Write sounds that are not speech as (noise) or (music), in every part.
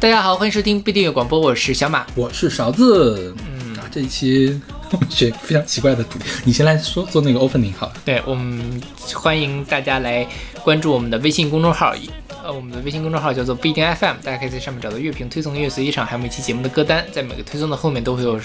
大家好，欢迎收听不订阅广播，我是小马。我是勺子。嗯啊，这一期选非常奇怪的主题，你先来说做那个 opening 好了。对我们欢迎大家来关注我们的微信公众号，呃，我们的微信公众号叫做不一定 FM，大家可以在上面找到乐评推送、音乐随机场，还有每期节目的歌单。在每个推送的后面都会有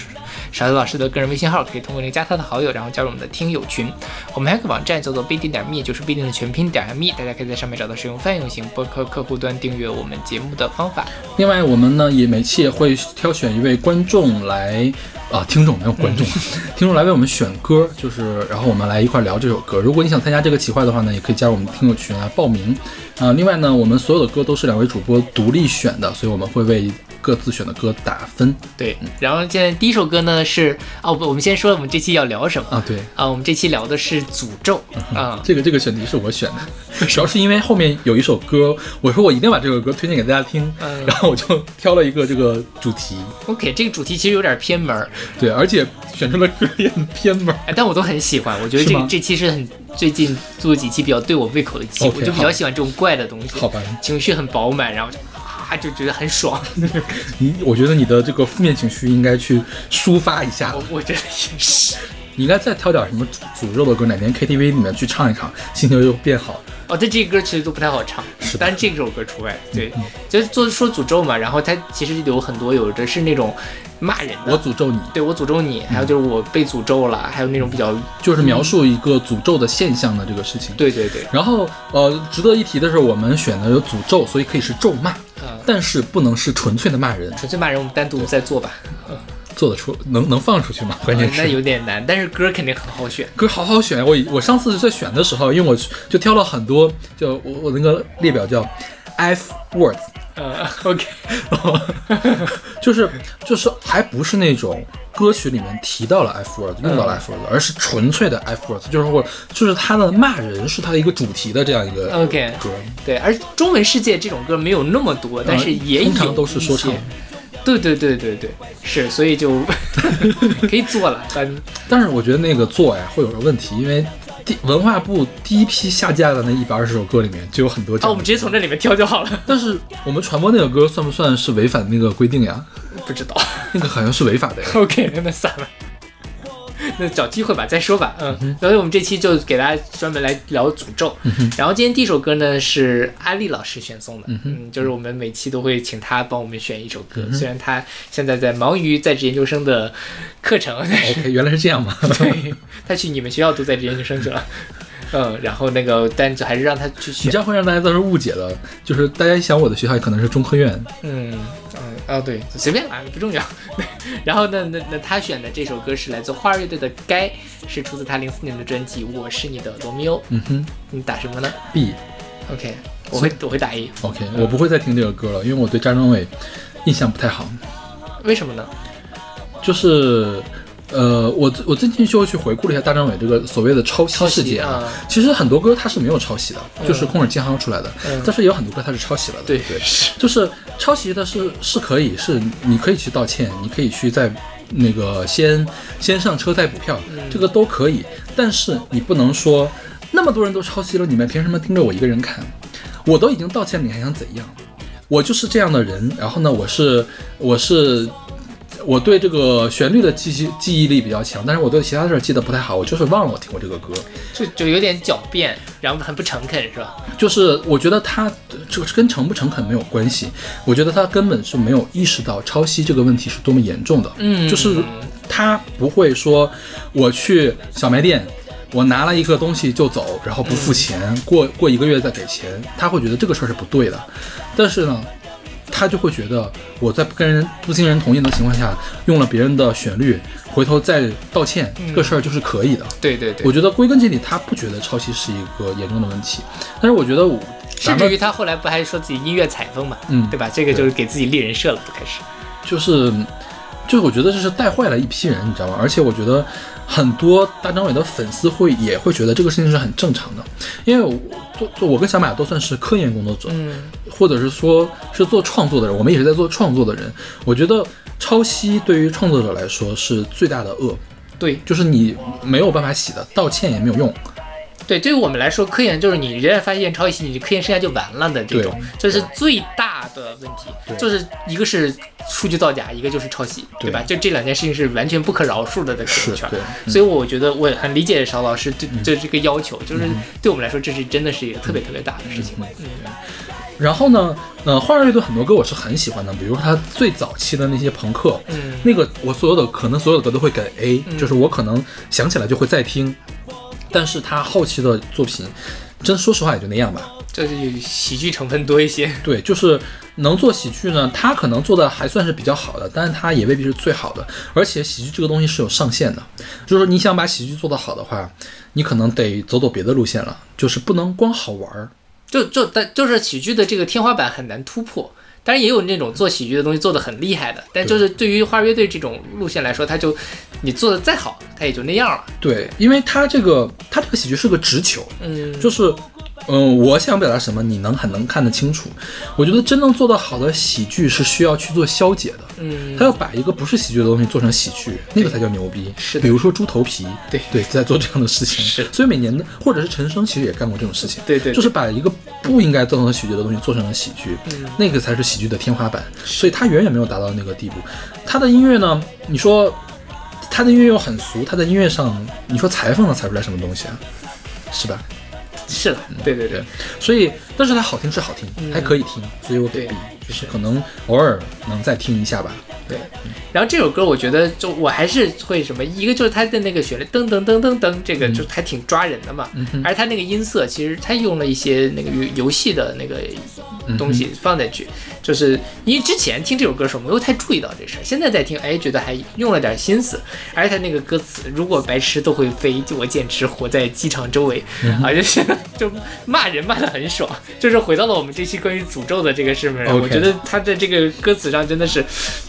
勺子老师的个人微信号，可以通过那个加他的好友，然后加入我们的听友群。我们还有个网站叫做不一定点 me，就是不一定的全拼点 me，大家可以在上面找到使用泛用型播客客户端订阅我们节目的方法。另外，我们呢也每期也会挑选一位观众来。啊，听众没有观众，(laughs) 听众来为我们选歌，就是然后我们来一块聊这首歌。如果你想参加这个企划的话呢，也可以加入我们听友群来报名。啊，另外呢，我们所有的歌都是两位主播独立选的，所以我们会为。各自选的歌打分，对。然后现在第一首歌呢是哦不，我们先说我们这期要聊什么啊？对啊，我们这期聊的是诅咒啊。这个这个选题是我选的，主要是因为后面有一首歌，我说我一定把这首歌推荐给大家听，然后我就挑了一个这个主题。OK，这个主题其实有点偏门，对，而且选出了歌也很偏门，但我都很喜欢。我觉得这这期是很最近做几期比较对我胃口的期，我就比较喜欢这种怪的东西，好吧，情绪很饱满，然后就。他就觉得很爽。(laughs) 你，我觉得你的这个负面情绪应该去抒发一下。我我觉得也是。你应该再挑点什么诅咒的歌，哪天 KTV 里面去唱一唱，心情又变好。哦，这这歌其实都不太好唱，是，但是这首歌除外。对，就是做说诅咒嘛，然后它其实有很多，有的是那种骂人的，我诅咒你，对我诅咒你，还有就是我被诅咒了，还有那种比较就是描述一个诅咒的现象的这个事情。对对对。然后呃，值得一提的是，我们选的有诅咒，所以可以是咒骂。但是不能是纯粹的骂人，纯粹骂人我们单独再做吧。做得出能能放出去吗？关键是那有点难，但是歌肯定很好选，歌好好选。我我上次在选的时候，因为我就挑了很多，就我我那个列表叫 F words，呃，OK，(laughs) 就是就是还不是那种歌曲里面提到了 F words 用到了 F words，而是纯粹的 F words，就是或就是他的骂人是他的一个主题的这样一个 OK 歌。对，而中文世界这种歌没有那么多，但是也有通常都是说唱。对对对对对，是，所以就 (laughs) 可以做了。但但是我觉得那个做呀会有个问题，因为第文化部第一批下架的那一百二十首歌里面就有很多。哦，我们直接从这里面挑就好了。(laughs) 但是我们传播那个歌算不算是违反那个规定呀？不知道，那个好像是违法的呀。(laughs) OK，那算了。(laughs) 那找机会吧，再说吧。嗯，所以我们这期就给大家专门来聊诅咒。然后今天第一首歌呢是阿丽老师选送的，嗯，就是我们每期都会请他帮我们选一首歌。虽然他现在在忙于在职研究生的课程。原来是这样吗？(laughs) 对，他去你们学校读在职研究生去了。嗯，然后那个，但就还是让他去选。你这样会让大家都是误解的，就是大家一想我的学校可能是中科院。嗯。啊，对，随便啦，不重要。(laughs) 然后呢，那那他选的这首歌是来自花儿乐队的《该》，是出自他零四年的专辑《我是你的罗密欧》。嗯哼，你打什么呢？B。OK，我会我会打 A。OK，我不会再听这个歌了，因为我对张张伟印象不太好。为什么呢？就是。呃，我我最近就去回顾了一下大张伟这个所谓的抄袭事件啊，其实很多歌他是没有抄袭的，就是空耳金行出来的，但是也有很多歌他是抄袭了的。对对，就是抄袭的是是可以，是你可以去道歉，你可以去在那个先先上车再补票，这个都可以，但是你不能说那么多人都抄袭了，你们凭什么盯着我一个人看？我都已经道歉，你还想怎样？我就是这样的人，然后呢，我是我是。我对这个旋律的记记记忆力比较强，但是我对其他事儿记得不太好。我就是忘了我听过这个歌，就就有点狡辩，然后很不诚恳，是吧？就是我觉得他这个跟诚不诚恳没有关系，我觉得他根本是没有意识到抄袭这个问题是多么严重的。嗯，就是他不会说我去小卖店，我拿了一个东西就走，然后不付钱，过过一个月再给钱，他会觉得这个事儿是不对的。但是呢？他就会觉得我在不跟人不经人同意的情况下用了别人的旋律，回头再道歉，这个事儿就是可以的。对对对，我觉得归根结底他不觉得抄袭是一个严重的问题，但是我觉得我，甚至于他后来不还说自己音乐采风嘛，嗯，对吧？这个就是给自己立人设了，都开始。就是，就是我觉得这是带坏了一批人，你知道吗？而且我觉得。很多大张伟的粉丝会也会觉得这个事情是很正常的，因为我做我跟小马都算是科研工作者，嗯，或者是说是做创作的人，我们也是在做创作的人。我觉得抄袭对于创作者来说是最大的恶，对，就是你没有办法洗的，道歉也没有用，对，对于我们来说，科研就是你一旦发现抄袭，你科研生涯就完了的这种，这是最大的问题。对就是一个是数据造假，一个就是抄袭，对对吧？就这两件事情是完全不可饶恕的在科是研圈。对，嗯所以我觉得我很理解邵老师对对这个要求，就是对我们来说，这是真的是一个特别特别大的事情。嗯然后呢，呃，花儿乐队很多歌我是很喜欢的，比如他最早期的那些朋克，嗯那个我所有的可能所有的歌都会给 A，、嗯就是我可能想起来就会再听，但是他后期的作品，真说实话也就那样吧。就是有喜剧成分多一些。(laughs) 对，就是能做喜剧呢，他可能做的还算是比较好的，但是他也未必是最好的。而且喜剧这个东西是有上限的，就是说你想把喜剧做得好的话，你可能得走走别的路线了，就是不能光好玩儿。就就但就是喜剧的这个天花板很难突破。当然也有那种做喜剧的东西做的很厉害的，但就是对。于花儿乐队这种路线来说，他就你做的再好，他也就那样了。对，因为他这个他这个喜剧是个直球，嗯，就是，嗯，我想表达什么，你能很能看得清楚。我觉得真正做得好的喜剧是需要去做消解的，嗯。他要把一个不是喜剧的东西做成喜剧，那个才叫牛逼。是的。比如说猪头皮，对。对，在做这样的事情。是。所以每年的或者是陈升其实也干过这种事情，对对对。就是把一个不应该做成喜剧的东西做成了喜剧，嗯。那个才是喜剧的天花板。所以他远远没有达到那个地步。他的音乐呢，你说他的音乐又很俗，他在音乐上，你说裁缝能裁出来什么东西啊？是吧？是的，对对对对，所以，但是它好听是好听，嗯还可以听，所以我给对 B，就是可能偶尔能再听一下吧。对。然后这首歌我觉得就我还是会什么，一个就是它的那个旋律噔噔噔噔噔，这个就还挺抓人的嘛。而它那个音色其实它用了一些那个游游戏的那个东西放进去，就是因为之前听这首歌的时候没有太注意到这事儿，现在在听，哎，觉得还用了点心思。而且他那个歌词，如果白痴都会飞，就我简直活在机场周围、啊，就是就骂人骂的很爽，就是回到了我们这期关于诅咒的这个事情我觉得他在这个歌词上真的是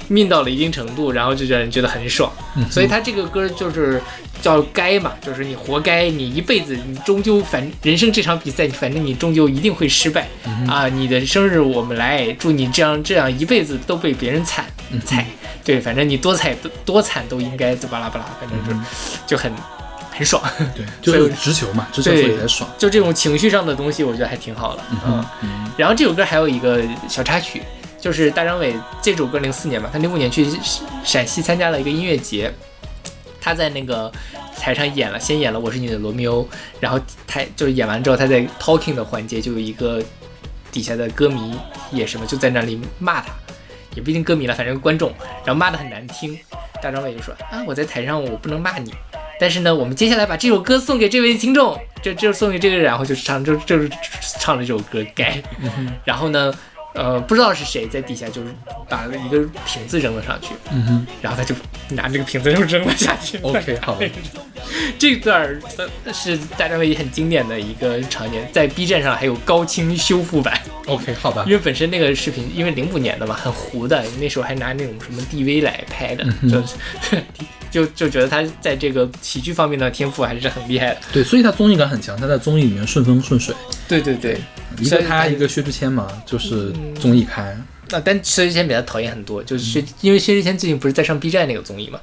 命到了一定程度，然后就让人觉得很爽。所以他这个歌就是叫该嘛，就是你活该，你一辈子，你终究反人生这场比赛，反正你终究一定会失败、啊！你的生日我们来，祝你这样这样一辈子都被别人踩踩，对，反正你多踩多多惨都应该巴拉巴拉，反正就、就很很爽。对，(laughs) 就是直球嘛，直球所以才爽。就这种情绪上的东西，我觉得还挺好的。嗯，然后这首歌还有一个小插曲，就是大张伟这首歌零四年吧，他零五年去陕西参加了一个音乐节，他在那个台上演了，先演了《我是你的罗密欧》，然后他就是演完之后，他在 talking 的环节就有一个底下的歌迷也什么就在那里骂他，也不一定歌迷了，反正观众，然后骂的很难听。大张伟就说啊，我在台上我不能骂你，但是呢，我们接下来把这首歌送给这位听众，就就送给这个，然后就唱就就是唱了这首歌该，(laughs) 然后呢，呃，不知道是谁在底下就是把了一个瓶子扔了上去，嗯哼。然后他就拿这个瓶子又扔了下去。，OK，好。的，这段是大张伟很经典的一个场景，在 B 站上还有高清修复版，OK，好吧。因，为本身那个视频因为零五年的嘛，很糊的，那时候还拿那种什么 DV 来拍的，就就就觉得他在这个喜剧方面的天赋还是很厉害的。对，所以他综艺感很强，他在综艺里面顺风顺水，对对对，一个他一个薛之谦嘛，就是综艺咖。那但薛之谦比他讨厌很多，就是薛，因为薛之谦最近不是在上 B 站那个综艺嘛，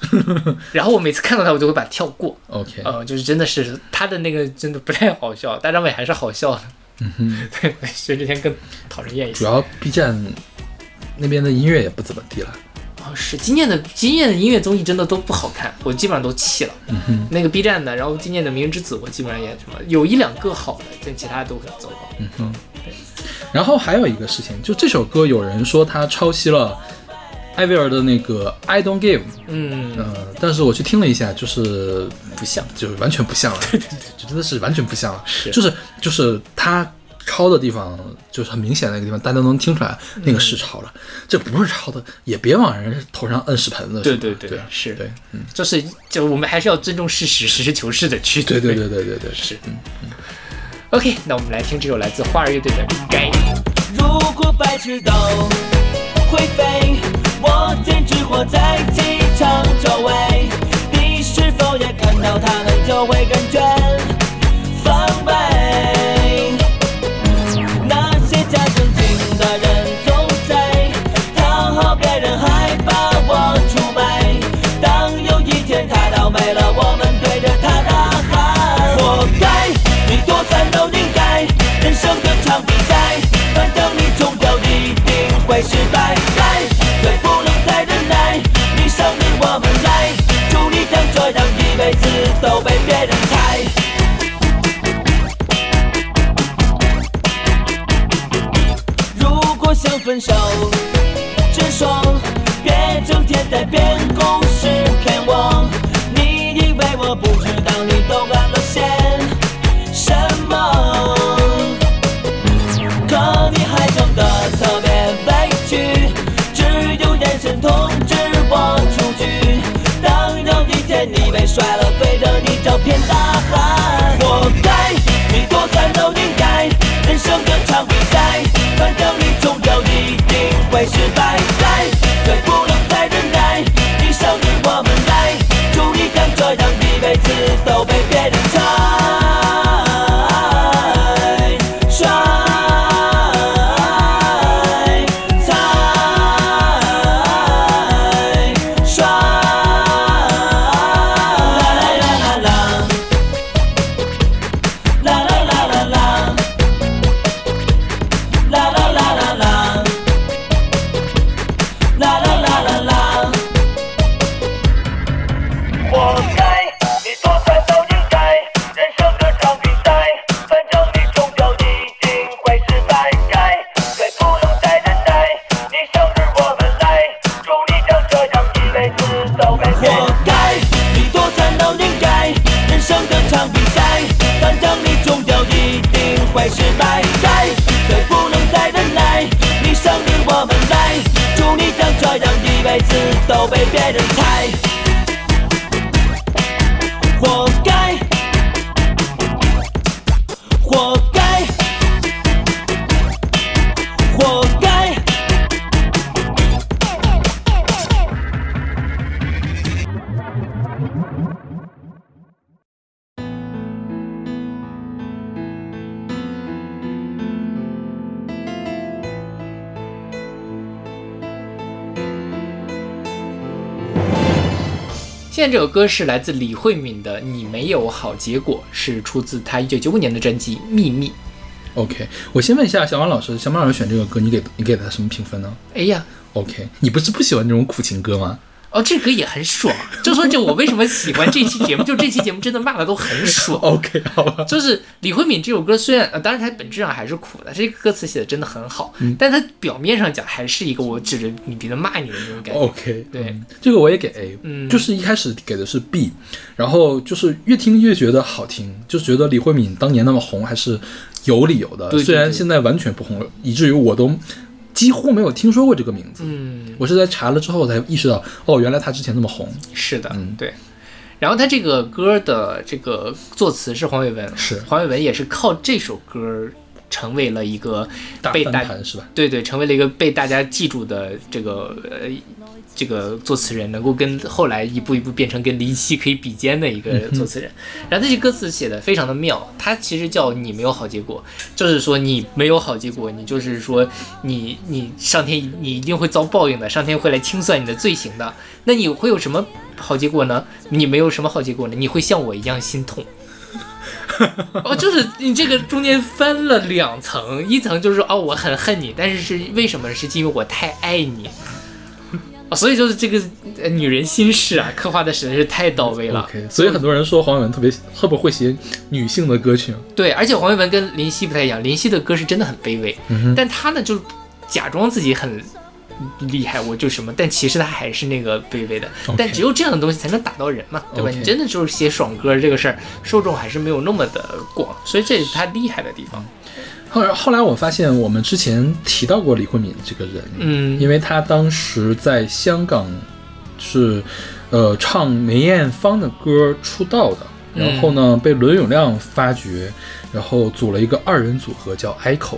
(laughs) 然后我每次看到他，我就会把他跳过，OK，呃，就是真的是他的那个真的不太好笑，大张伟还是好笑的，嗯哼，对，薛之谦更讨人厌一些。主要 B 站那边的音乐也不怎么地了。哦，是今年的今年的音乐综艺真的都不好看，我基本上都弃了。嗯哼，那个 B 站的，然后今年的《明日之子》，我基本上也什么有一两个好的，但其他都很糟糕。嗯哼。对然后还有一个事情，就这首歌有人说他抄袭了艾薇儿的那个《I Don't Give》，嗯，呃，但是我去听了一下，就是不像，就完全不像了，对对对，就真的是完全不像了，是就是就是他抄的地方，就是很明显的那个地方，大家都能听出来那个是抄了，这不是抄的，也别往人头上摁屎盆子，对对对对是对，嗯，就是就我们还是要尊重事实，实事求是的去对对对对对对，是。嗯嗯 OK，那我们来听这首来自花儿乐队的《该》。如果白痴都会飞，我简直活在机场周围。你是否也看到他们就会感觉都被别人猜。如果想分手，直说，别整天在编故事摔了，对着你照片打这首歌是来自李慧敏的《你没有好结果》，是出自她一九九五年的专辑《秘密》。OK，我先问一下小马老师，小马老师选这个歌，你给你给他什么评分呢哎呀，？OK，你不是不喜欢这种苦情歌吗？哦，这歌也很爽。就说就我为什么喜欢这期节目，就这期节目真的骂的都很爽。(laughs) OK，好吧。就是李慧敏这首歌虽然呃，当然它本质上还是苦的，这个歌词写的真的很好，但它表面上讲还是一个我指着你鼻子骂你的那种感觉。OK，对嗯这个我也给 A，嗯就是一开始给的是 B，然后就是越听越觉得好听，就觉得李慧敏当年那么红还是有理由的，对对虽然现在完全不红了，以至于我都几乎没有听说过这个名字。嗯，我是在查了之后才意识到，哦，原来他之前那么红。是的，嗯对。然后他这个歌的这个作词是黄伟文，是黄伟文也是靠这首歌成为了一个被大翻盘是吧？对对，成为了一个被大家记住的这个呃这个作词人，能够跟后来一步一步变成跟林夕可以比肩的一个作词人。然后这些歌词写的非常的妙，它其实叫你没有好结果，就是说你没有好结果，你就是说你你上天你一定会遭报应的，上天会来清算你的罪行的。那你会有什么好结果呢？你没有什么好结果呢？你会像我一样心痛。(laughs) 哦，就是你这个中间分了两层，一层就是说哦，我很恨你，但是是为什么？是因为我太爱你。哦，所以就是这个呃女人心事啊，刻画的实在是太到位了。所以很多人说黄伟文特别会不会写女性的歌曲。对，而且黄伟文跟林夕不太一样，林夕的歌是真的很卑微，嗯但他呢就假装自己很厉害，我就什么，但其实他还是那个卑微的。但只有这样的东西才能打到人嘛，对吧你真的就是写爽歌这个事儿，受众还是没有那么的广，所以这是他厉害的地方。后来后来我发现，我们之前提到过李慧敏这个人，嗯，因为她当时在香港是呃唱梅艳芳的歌出道的，嗯然后呢被伦永亮发掘，然后组了一个二人组合叫 Echo。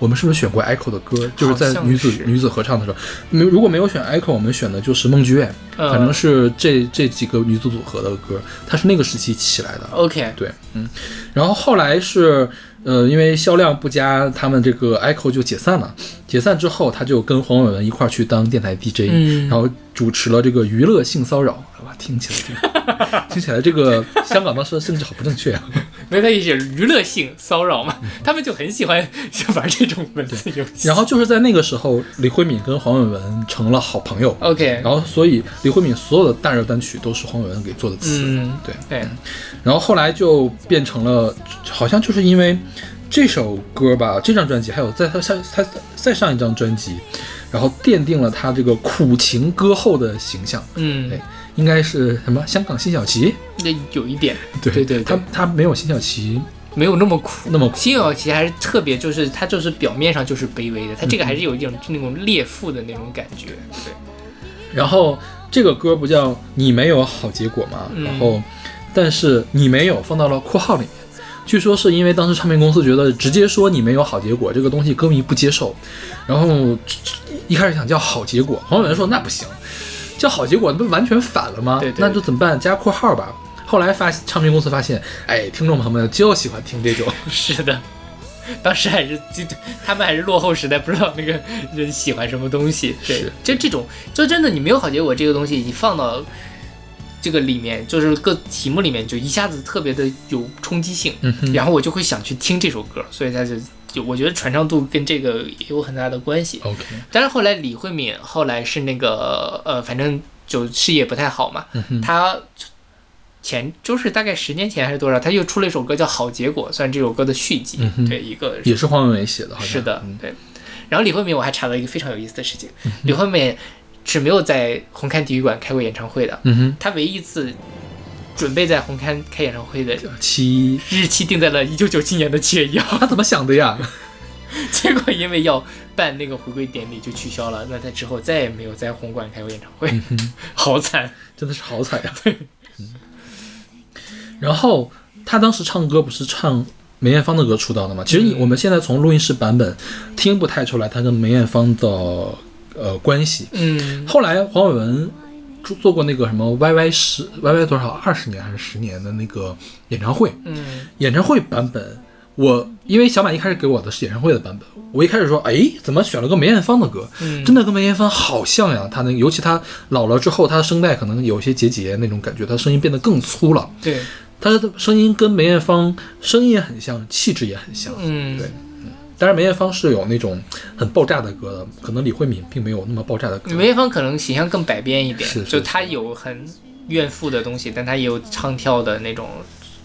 我们是不是选过 Echo 的歌？就是在女子女子合唱的时候，没如果没有选 Echo，我们选的就是梦剧院，呃反正是这这几个女子组合的歌，它是那个时期起来的。OK，对，嗯，然后后来是呃，因为销量不佳，他们这个 Echo 就解散了。解散之后，他就跟黄伟文一块儿去当电台 DJ，、嗯然后主持了这个娱乐性骚扰。哇，听起来这个 (laughs) 听起来这个香港当时的政治好不正确啊！没有，它也是娱乐性骚扰嘛，他们就很喜欢就玩这种文字游戏。然后就是在那个时候，李慧敏跟黄伟文成了好朋友。OK，然后，所以李慧敏所有的大热单曲都是黄伟文给做的词。嗯，对。对，然后后来就变成了，好像就是因为这首歌吧，这张专辑还有在他下他再上一张专辑，然后奠定了他这个苦情歌后的形象。嗯对，应该是什么香港辛晓琪？那有一点，对对他他没有辛晓琪没有那么苦，那么苦辛晓琪还是特别，就是他就是表面上就是卑微的，他这嗯个还是有一种那种烈妇的那种感觉。对，然后这个歌不叫你没有好结果吗？嗯然后，但是你没有放到了括号里面。据说是因为当时唱片公司觉得直接说你没有好结果这个东西歌迷不接受，然后一开始想叫好结果，黄伟文说那不行，叫好结果那不完全反了吗？对对那就怎么办？加括号吧。后来发唱片公司发现，哎，听众朋友们就喜欢听这种，是的。(laughs) 当时还是就他们还是落后时代，不知道那个人喜欢什么东西。对是，就这种，就真的你没有好结果这个东西，你放到这个里面，就是各题目里面，就一下子特别的有冲击性，嗯然后我就会想去听这首歌，所以他就就我觉得传唱度跟这个也有很大的关系。，OK，但是后来李慧敏后来是那个呃，反正就事业不太好嘛，她前就是大概十年前还是多少，她又出了一首歌叫《好结果》，算这首歌的续集。嗯对，一个也是黄伟文写的，好像是的嗯，对。然后李慧敏我还查到一个非常有意思的事情，李慧敏是没有在红磡体育馆开过演唱会的，嗯哼，她唯一一次准备在红磡开演唱会的期，日期定在了一九九七年的七月一号，他怎么想的呀？(laughs) 结果因为要办那个回归典礼就取消了，那他之后再也没有在红馆开过演唱会，好惨。真的是好惨呀！(laughs) 嗯然后他当时唱歌不是唱梅艳芳的歌出道的吗？其实你我们现在从录音室版本听不太出来他跟梅艳芳的呃关系。嗯，后来黄伟文做做过那个什么 YY 十 YY 多少二十年还是十年的那个演唱会，嗯，演唱会版本。我因为小马一开始给我的是演唱会的版本，我一开始说，哎，怎么选了个梅艳芳的歌？嗯真的跟梅艳芳好像呀。她那，尤其她老了之后，她的声带可能有些结节那种感觉，她声音变得更粗了。对，她的声音跟梅艳芳声音也很像，气质也很像。嗯，对当然，梅艳芳是有那种很爆炸的歌的，可能李慧敏并没有那么爆炸的歌。梅艳芳可能形象更百变一点，是是就她有很怨妇的东西，但她也有唱跳的那种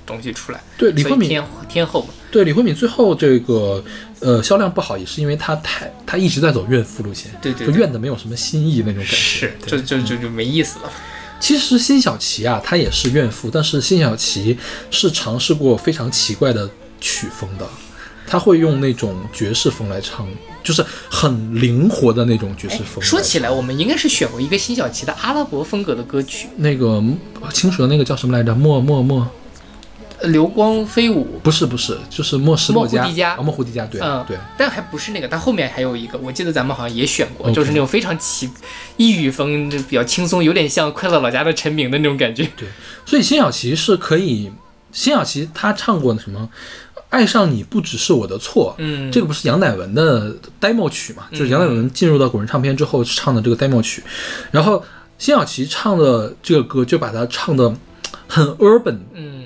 东西出来。对李慧敏，天天后嘛，对李慧敏最后这个呃销量不好，也是因为她太她一直在走怨妇路线，对对对就怨的没有什么新意那种感觉。是，就就就就没意思了。其实辛晓琪啊，她也是怨妇，但是辛晓琪是尝试过非常奇怪的曲风的，她会用那种爵士风来唱，就是很灵活的那种爵士风。说起来，我们应该是选过一个辛晓琪的阿拉伯风格的歌曲，那个青蛇那个叫什么来着？莫莫莫，呃流光飞舞。不是不是，就是莫什诺莫胡迪加啊，莫胡迪加，对、嗯，对。但还不是那个，但后面还有一个，我记得咱们好像也选过就是那种非常奇异域风，就比较轻松，有点像《快乐老家》的陈明的那种感觉。对所以辛晓琪是可以，辛晓琪她唱过什么？爱上你不只是我的错，嗯，这个不是杨乃文的 demo 曲嘛？就是杨乃文进入到滚石唱片之后唱的这个 demo 曲，然后辛晓琪唱的这个歌就把它唱的很 urban，嗯，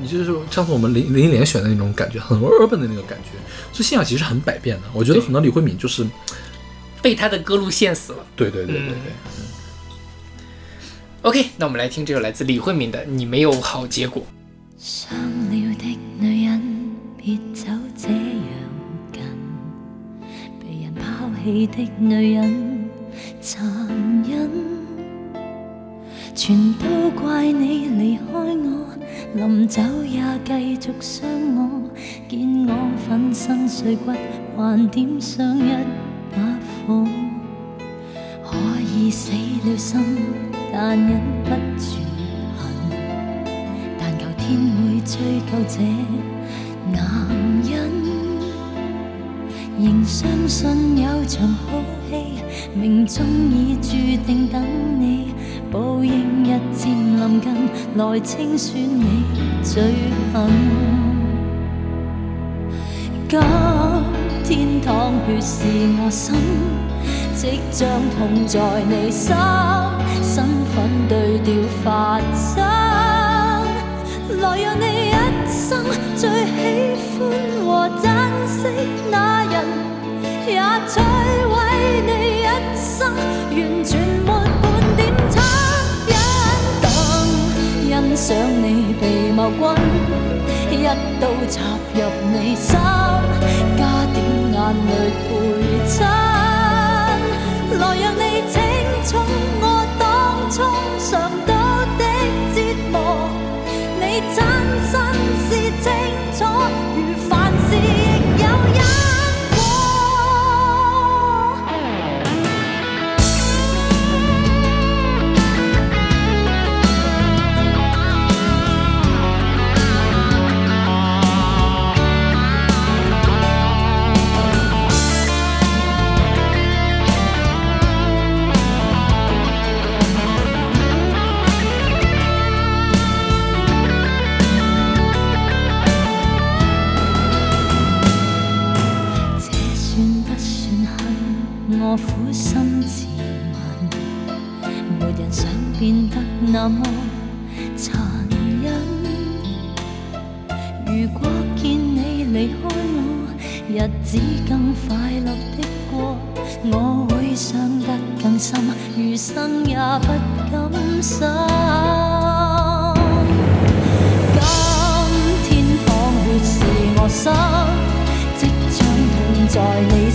你就是说上次我们林林忆莲选的那种感觉，很 urban 的那个感觉。所以辛晓琪是很百变的，我觉得对可能李慧敏就是被他的歌路陷死了。对对对对对，OK，那我们来听这首来自李慧敏的《你没有好结果》。伤了的女人，别走这样近。被人抛弃的女人，残忍。全都怪你离开我，临走也继续伤我。见我粉身碎骨，还点上一把火。可以死了心，但忍不住。天會追究這男人，仍相信有場好戏，命中已注定等你，報應日漸臨近，來清算你罪行。今天淌血是我心，即將痛在你心，身份對調發生。來讓你一生最喜歡和珍惜那人，也摧毀你一生，完全沒半點惻隱。更欣賞你被謀君，一刀插入你心，加點眼淚陪襯。來讓你清楚你那麼殘忍。如果見你離開我，日子更快樂的過，我會傷得更深，餘生也不甘心。今天淌血是我心，即將痛在你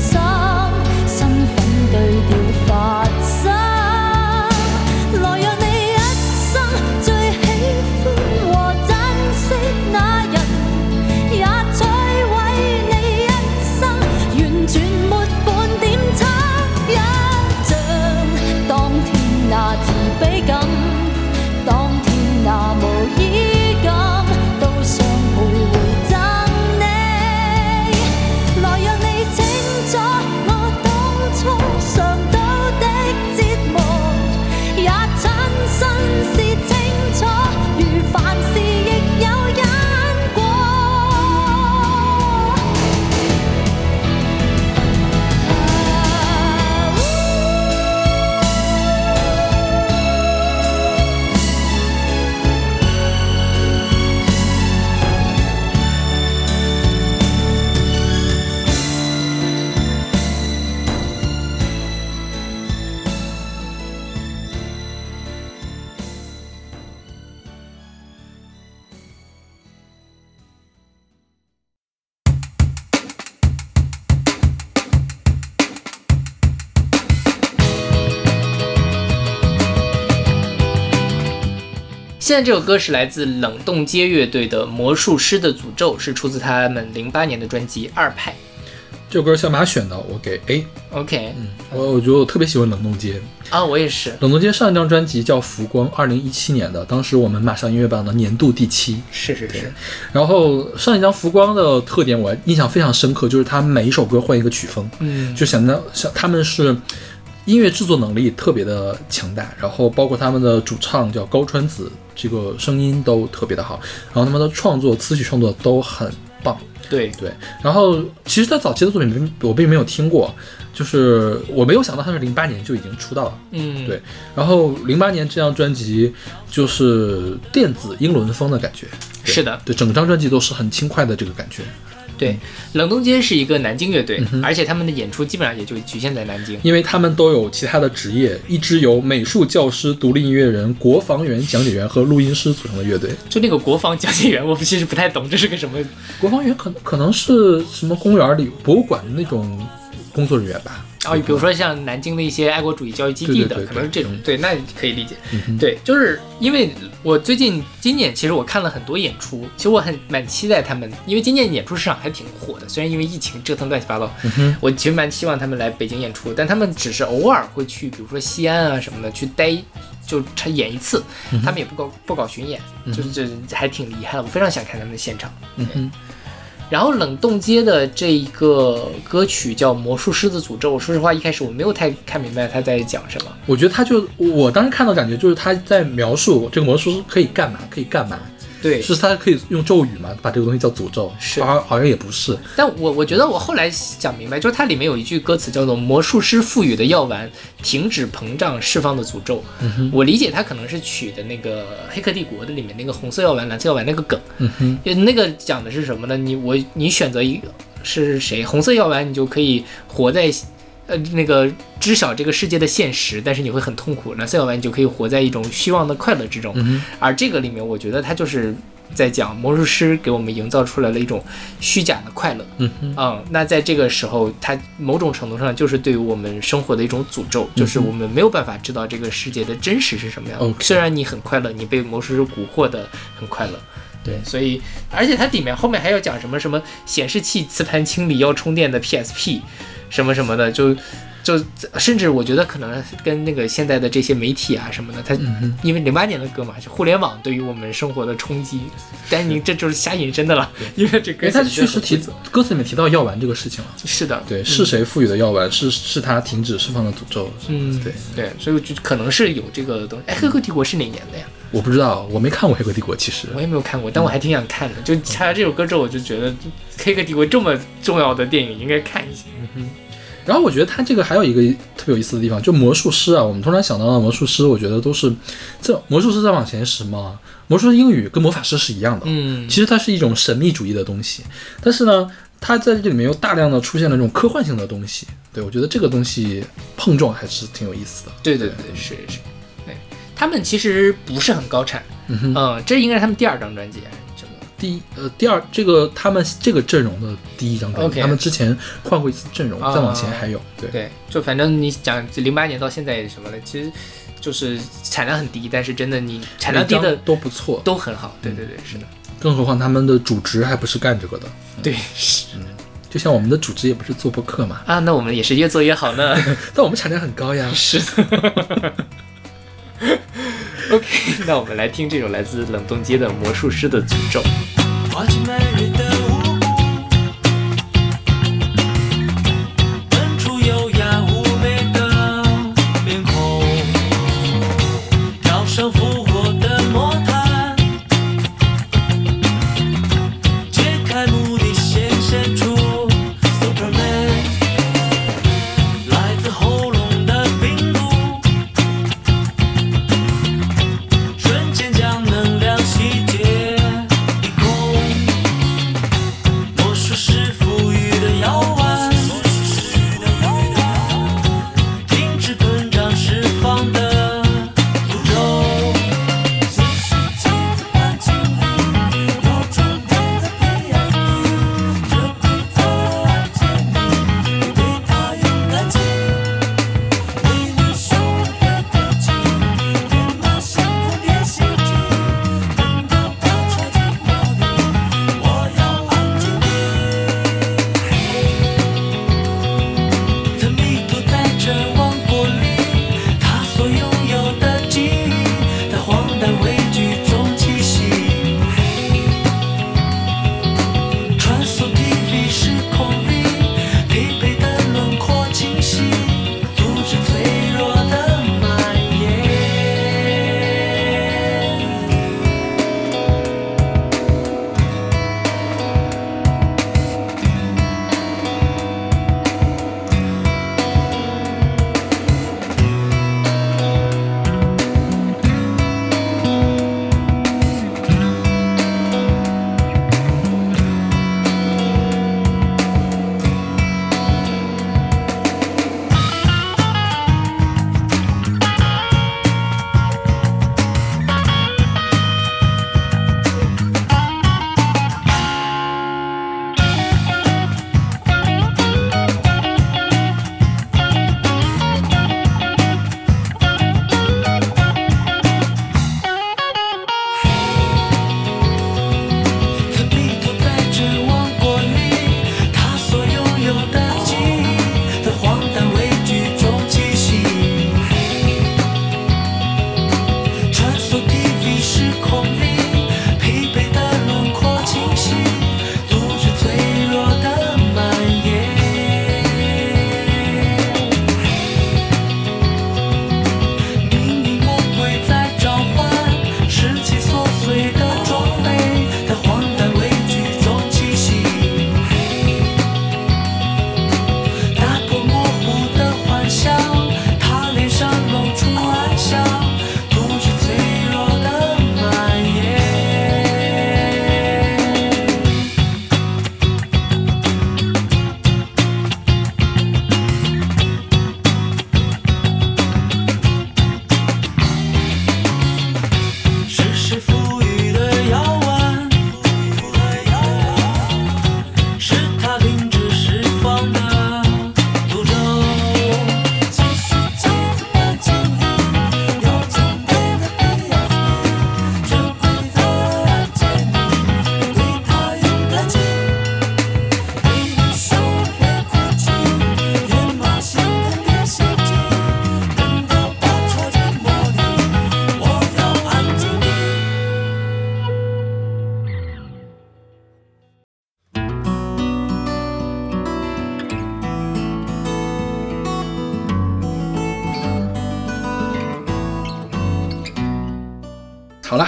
现在这首歌是来自冷冻街乐队的《魔术师的诅咒》，是出自他们零八年的专辑《二派》。这首歌小马选的，我给 A。OK，嗯我我觉得我特别喜欢冷冻街。啊，我也是。冷冻街上一张专辑叫《浮光》，二零一七年的，当时我们马上音乐榜的年度第七。是是是，然后上一张《浮光》的特点我印象非常深刻，就是他每一首歌换一个曲风，嗯，就想到像他们是音乐制作能力特别的强大，然后包括他们的主唱叫高川子，这个声音都特别的好，然后他们的创作词曲创作都很棒。对，对，然后其实他早期的作品并我并没有听过，就是我没有想到他是零八年就已经出道了。嗯，对，然后零八年这张专辑就是电子英伦风的感觉，是的，对，整张专辑都是很轻快的这个感觉。对，冷冻街是一个南京乐队，嗯而且他们的演出基本上也就局限在南京。因为他们都有其他的职业，一支由美术教师、独立音乐人、国防员、讲解员和录音师组成的乐队。就那个国防讲解员，我其实不太懂这是个什么。国防员可可能是什么公园里、博物馆的那种工作人员吧？哦，比如说像南京的一些爱国主义教育基地的，可能是这种。对，那可以理解。嗯对，就是因为我最近今年其实我看了很多演出，其实我很蛮期待他们，因为今年演出市场还挺火的，虽然因为疫情折腾乱七八糟，我其实蛮希望他们来北京演出，但他们只是偶尔会去，比如说西安啊什么的去待，就他演一次，嗯他们也不搞不搞巡演，就是这还挺厉害的，我非常想看他们的现场。嗯哼，然后冷冻街的这一个歌曲叫《魔术师的诅咒》，说实话一开始我没有太看明白他在讲什么。我觉得他就我当时看到感觉就是他在描述这个魔术师可以干嘛，可以干嘛。对。是他可以用咒语嘛，把这个东西叫诅咒，是。好像好像也不是，但我我觉得我后来想明白，就是它里面有一句歌词叫做“魔术师赋予的药丸停止膨胀释放的诅咒”，我理解它可能是取的那个《黑客帝国》的里面那个红色药丸、蓝色药丸那个梗，嗯哼，那个讲的是什么呢？你我你选择一个是谁，红色药丸你就可以活在。呃，那个知晓这个世界的现实，但是你会很痛苦。蓝色药丸你就可以活在一种虚妄的快乐之中。嗯而这个里面，我觉得它就是在讲魔术师给我们营造出来了一种虚假的快乐。嗯哼，嗯，那在这个时候，它某种程度上就是对于我们生活的一种诅咒，就是我们没有办法知道这个世界的真实是什么样虽然你很快乐，你被魔术师蛊惑的很快乐。对，所以而且它里面后面还要讲什么什么显示器磁盘清理要充电的 PSP，什么什么的，就就甚至我觉得可能跟那个现在的这些媒体啊什么的，它因为零八年的歌嘛，就互联网对于我们生活的冲击，但是你这就是瞎引申的了，因为这歌他写确实提歌词里面提到药丸这个事情了，是的，对，是谁赋予的药丸？是是他停止释放的诅咒，嗯，对，对，所以我就可能是有这个东西。哎，《黑客帝国》是哪年的呀？我不知道，我没看过《黑客帝国》，其实我也没有看过，但我还挺想看的。就查了这首歌之后，我就觉得《黑客帝国》这么重要的电影应该看一下。然后我觉得他这个还有一个特别有意思的地方，就魔术师啊，我们通常想到的魔术师，我觉得都是这魔术师在往前什么，魔术师英语跟魔法师是一样的，嗯其实它是一种神秘主义的东西，但是呢，它在这里面又大量的出现了这种科幻性的东西，对我觉得这个东西碰撞还是挺有意思的。对对对，是是。对，他们其实不是很高产，嗯哼，嗯，这应该是他们第二张专辑？第一呃第二这个他们这个阵容的第一张专辑他们之前换过一次阵容，啊再往前还有对。对，就反正你讲零八年到现在什么的，其实就是产量很低，但是真的你产量低的都不错，都很好。对对对，是的，更何况他们的主职还不是干这个的，(laughs) 对是就像我们的主职也不是做播客嘛，啊，那我们也是越做越好呢。(laughs) 但我们产量很高呀。是的。(laughs) OK，那我们来听这首来自冷冻街的《魔术师的诅咒》。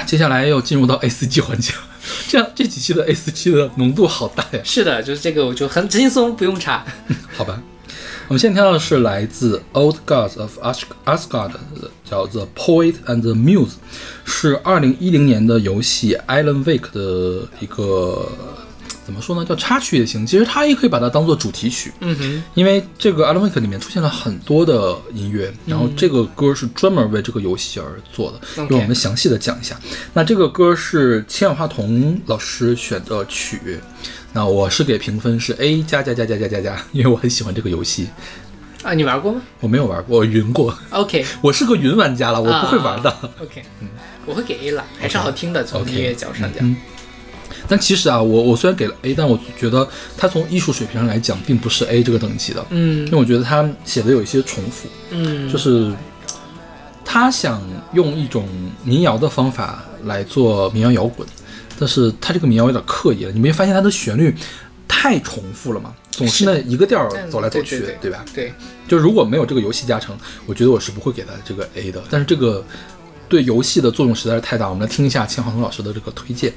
接下来又进入到 (laughs) A 四 G 环节了。这样这几期的 (laughs) A 四 G 的浓度好大呀。是的，就是这个我就很轻松，不用查。(laughs) 好吧，我们现在听到的是来自 Old Gods of Asgard 的叫 The Poet and the Muse，是二零一零年的游戏 Alan Wake 的一个说呢，叫插曲也行，其实它也可以把它当做主题曲。嗯哼，因为这个 Alan Wake 里面出现了很多的音乐，然后这个歌是专门为这个游戏而做的，OK 用我们详细的讲一下。那这个歌是千氧化铜老师选的曲，那我是给评分是 A 加加加加加加加，因为我很喜欢这个游戏，啊，你玩过吗我没有玩过，我云过？(laughs) OK，我是个云玩家了，我不会玩的。啊 OK，嗯我会给 A 了，还是好听的，从音乐角上讲。嗯但其实啊，我我虽然给了 A，但我觉得他从艺术水平上来讲，并不是 A 这个等级的，嗯因嗯为我觉得他写的有一些重复。嗯，就是他想用一种民谣的方法来做民谣摇滚，但是他这个民谣有点刻意了。你没发现他的旋律太重复了吗？总是那一个调走来走去，对对吧？对，就如果没有这个游戏加成，我觉得我是不会给他这个 A 的。但是这个对游戏的作用实在是太大，我们来听一下钱浩东老师的这个推荐。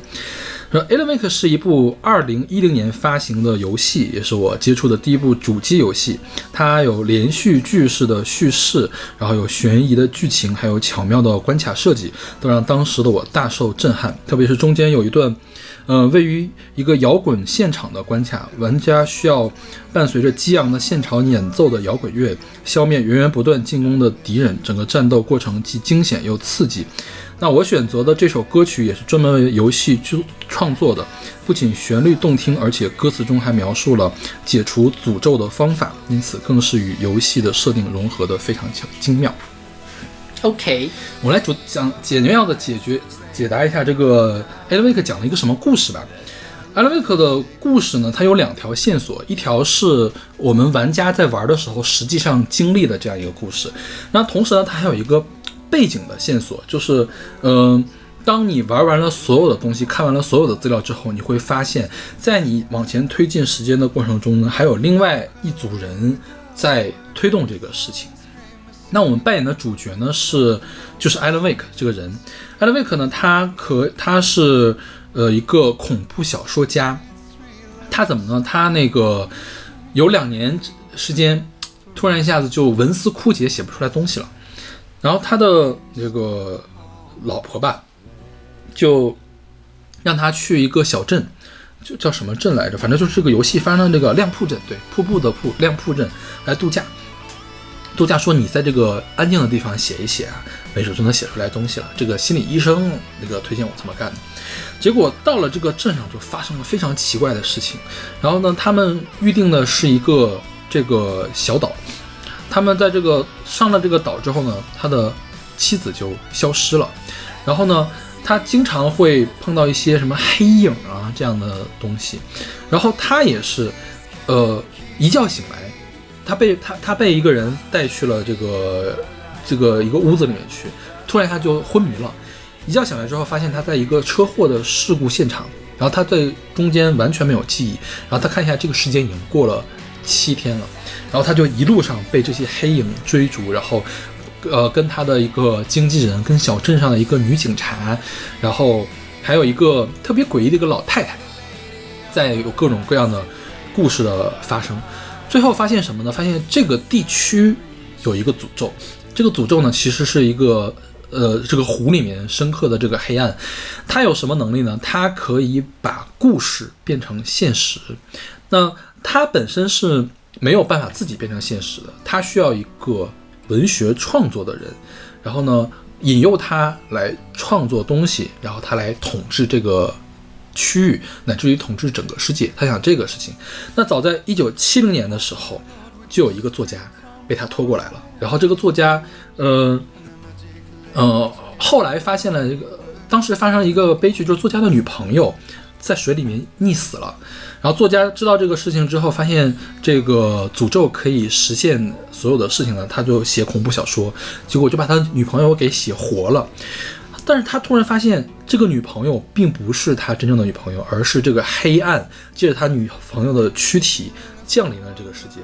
说《Alan Wake》是一部2010年发行的游戏，也是我接触的第一部主机游戏。它有连续剧式的叙事，然后有悬疑的剧情，还有巧妙的关卡设计，都让当时的我大受震撼。特别是中间有一段，呃，位于一个摇滚现场的关卡，玩家需要伴随着激昂的现场演奏的摇滚乐，消灭源源不断进攻的敌人。整个战斗过程既惊险又刺激。那我选择的这首歌曲也是专门为游戏制创作的，不仅旋律动听，而且歌词中还描述了解除诅咒的方法，因此更是与游戏的设定融合的非常精精妙。OK，我来主讲简要的解决解答一下这个 Alan Wake 讲了一个什么故事吧。Alan Wake 的故事呢，它有两条线索，一条是我们玩家在玩的时候实际上经历的这样一个故事，那同时呢，它还有一个背景的线索，就是嗯。当你玩完了所有的东西，看完了所有的资料之后，你会发现，在你往前推进时间的过程中呢，还有另外一组人在推动这个事情。那我们扮演的主角呢是就是 Alan Wake 这个人，Alan Wake 呢，他可他是呃一个恐怖小说家，他怎么呢？他那个有两年时间，突然一下子就文思枯竭，写不出来东西了。然后他的这个老婆吧，就让他去一个小镇，就叫什么镇来着？反正就是这个游戏发生的这个亮铺镇，对，瀑布的瀑，亮铺镇来度假。度假说你在这个安静的地方写一写啊，没准就能写出来东西了。这个心理医生那个推荐我这么干的，结果到了这个镇上就发生了非常奇怪的事情。然后呢，他们预定的是一个这个小岛，他们在这个上了这个岛之后呢，他的妻子就消失了。然后呢，他经常会碰到一些什么黑影啊这样的东西。然后他也是，呃，一觉醒来。他被他他被一个人带去了这个这个一个屋子里面去，突然他就昏迷了，一觉醒来之后发现他在一个车祸的事故现场，然后他在中间完全没有记忆，然后他看一下这个时间已经过了七天了，然后他就一路上被这些黑影追逐，然后呃跟他的一个经纪人，跟小镇上的一个女警察，然后还有一个特别诡异的一个老太太，在有各种各样的故事的发生。最后发现什么呢？发现这个地区有一个诅咒，这个诅咒呢其实是一个呃这个湖里面深刻的这个黑暗。它有什么能力呢？它可以把故事变成现实。那它本身是没有办法自己变成现实的，他需要一个文学创作的人，然后呢引诱他来创作东西，然后他来统治这个。区域乃至于统治整个世界，他想这个事情。那早在一九七零年的时候，就有一个作家被他拖过来了。然后这个作家，呃，呃，后来发现了这个，当时发生了一个悲剧，就是作家的女朋友在水里面溺死了。然后作家知道这个事情之后，发现这个诅咒可以实现所有的事情呢，他就写恐怖小说，结果就把他女朋友给写活了。但是他突然发现，这个女朋友并不是他真正的女朋友，而是这个黑暗借着他女朋友的躯体降临了这个世界。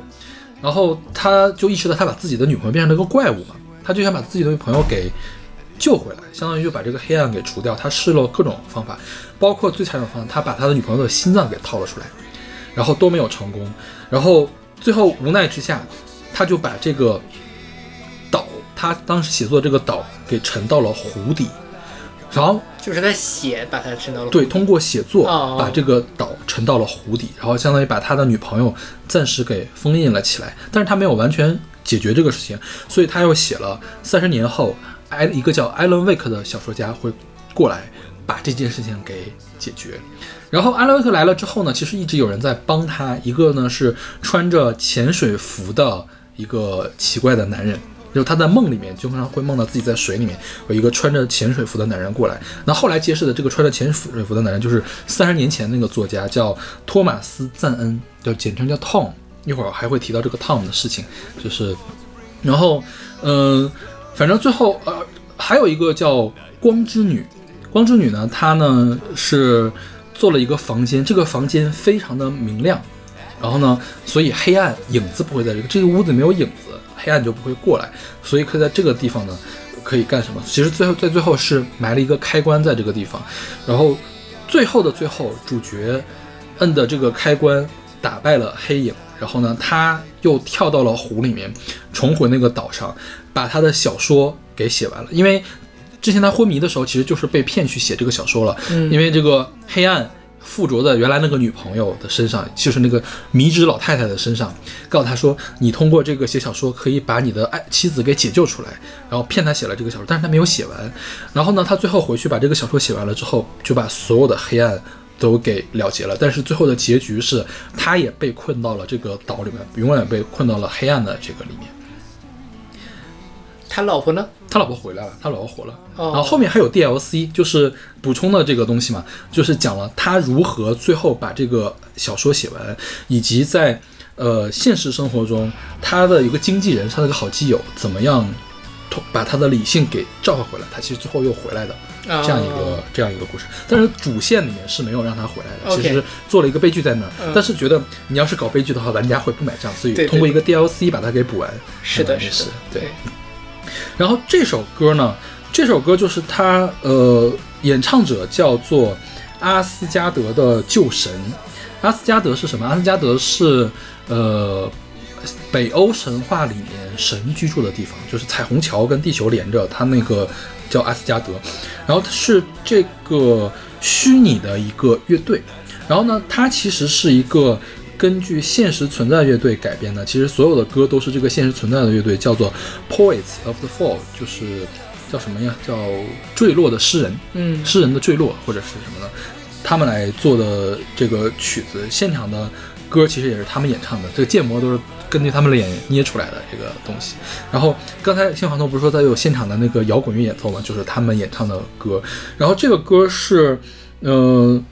然后他就意识到，他把自己的女朋友变成了一个怪物嘛，他就想把自己的女朋友给救回来，相当于就把这个黑暗给除掉。他试了各种方法，包括最残忍的方法，他把他的女朋友的心脏给掏了出来，然后都没有成功。然后最后无奈之下，他就把这个岛，他当时写作这个岛给沉到了湖底，然后就是他写把它沉到了对，通过写作哦把这个岛沉到了湖底，然后相当于把他的女朋友暂时给封印了起来，但是他没有完全解决这个事情，所以他又写了三十年后，埃一个叫艾伦·威克的小说家会过来把这件事情给解决。然后艾伦·威克来了之后呢，其实一直有人在帮他，一个呢是穿着潜水服的一个奇怪的男人。就他在梦里面经常会梦到自己在水里面有一个穿着潜水服的男人过来。那后来揭示的这个穿着潜水服的男人，就是三十年前那个作家叫托马斯·赞恩，就简称叫 Tom。一会儿还会提到这个 Tom 的事情，就是，然后，嗯、反正最后呃还有一个叫光之女，光之女呢，她呢是做了一个房间，这个房间非常的明亮，然后呢，所以黑暗影子不会在这个这个屋子没有影子，黑暗就不会过来，所以可以在这个地方呢可以干什么？其实最后在最后是埋了一个开关在这个地方，然后最后的最后，主角摁的这个开关打败了黑影，然后呢，他又跳到了湖里面，重回那个岛上，把他的小说给写完了。因为之前他昏迷的时候，其实就是被骗去写这个小说了，嗯因为这个黑暗。附着在原来那个女朋友的身上，就是那个迷之老太太的身上，告诉他说，你通过这个写小说可以把你的爱妻子给解救出来，然后骗他写了这个小说，但是他没有写完。然后呢，他最后回去把这个小说写完了之后，就把所有的黑暗都给了结了。但是最后的结局是，他也被困到了这个岛里面，永远被困到了黑暗的这个里面。他老婆呢？他老婆回来了，他老婆活了。哦然后后面还有 DLC，就是补充的这个东西嘛，就是讲了他如何最后把这个小说写完，以及在呃现实生活中他的一个经纪人，他的一个好基友，怎么样通把他的理性给召唤回来，他其实最后又回来的啊这样一个、这样一个故事。但是主线里面是没有让他回来的其实做了一个悲剧在那但是觉得你要是搞悲剧的话，玩家会不买账，所以通过一个 DLC 把它给补完。是的，是的，对。然后这首歌呢，这首歌就是他呃，演唱者叫做阿斯加德的旧神。阿斯加德是什么？阿斯加德是呃北欧神话里面神居住的地方，就是彩虹桥跟地球连着，它那个叫阿斯加德。然后它是这个虚拟的一个乐队。然后呢，它其实是一个根据现实存在乐队改编的。其实所有的歌都是这个现实存在的乐队，叫做 Poets of the Fall，就是叫什么呀？叫坠落的诗人，嗯诗人的坠落或者是什么呢？他们来做的这个曲子，现场的歌其实也是他们演唱的，这个建模都是根据他们脸捏出来的这个东西。然后刚才新华头不是说他有现场的那个摇滚乐演奏吗？就是他们演唱的歌。然后这个歌是，呃，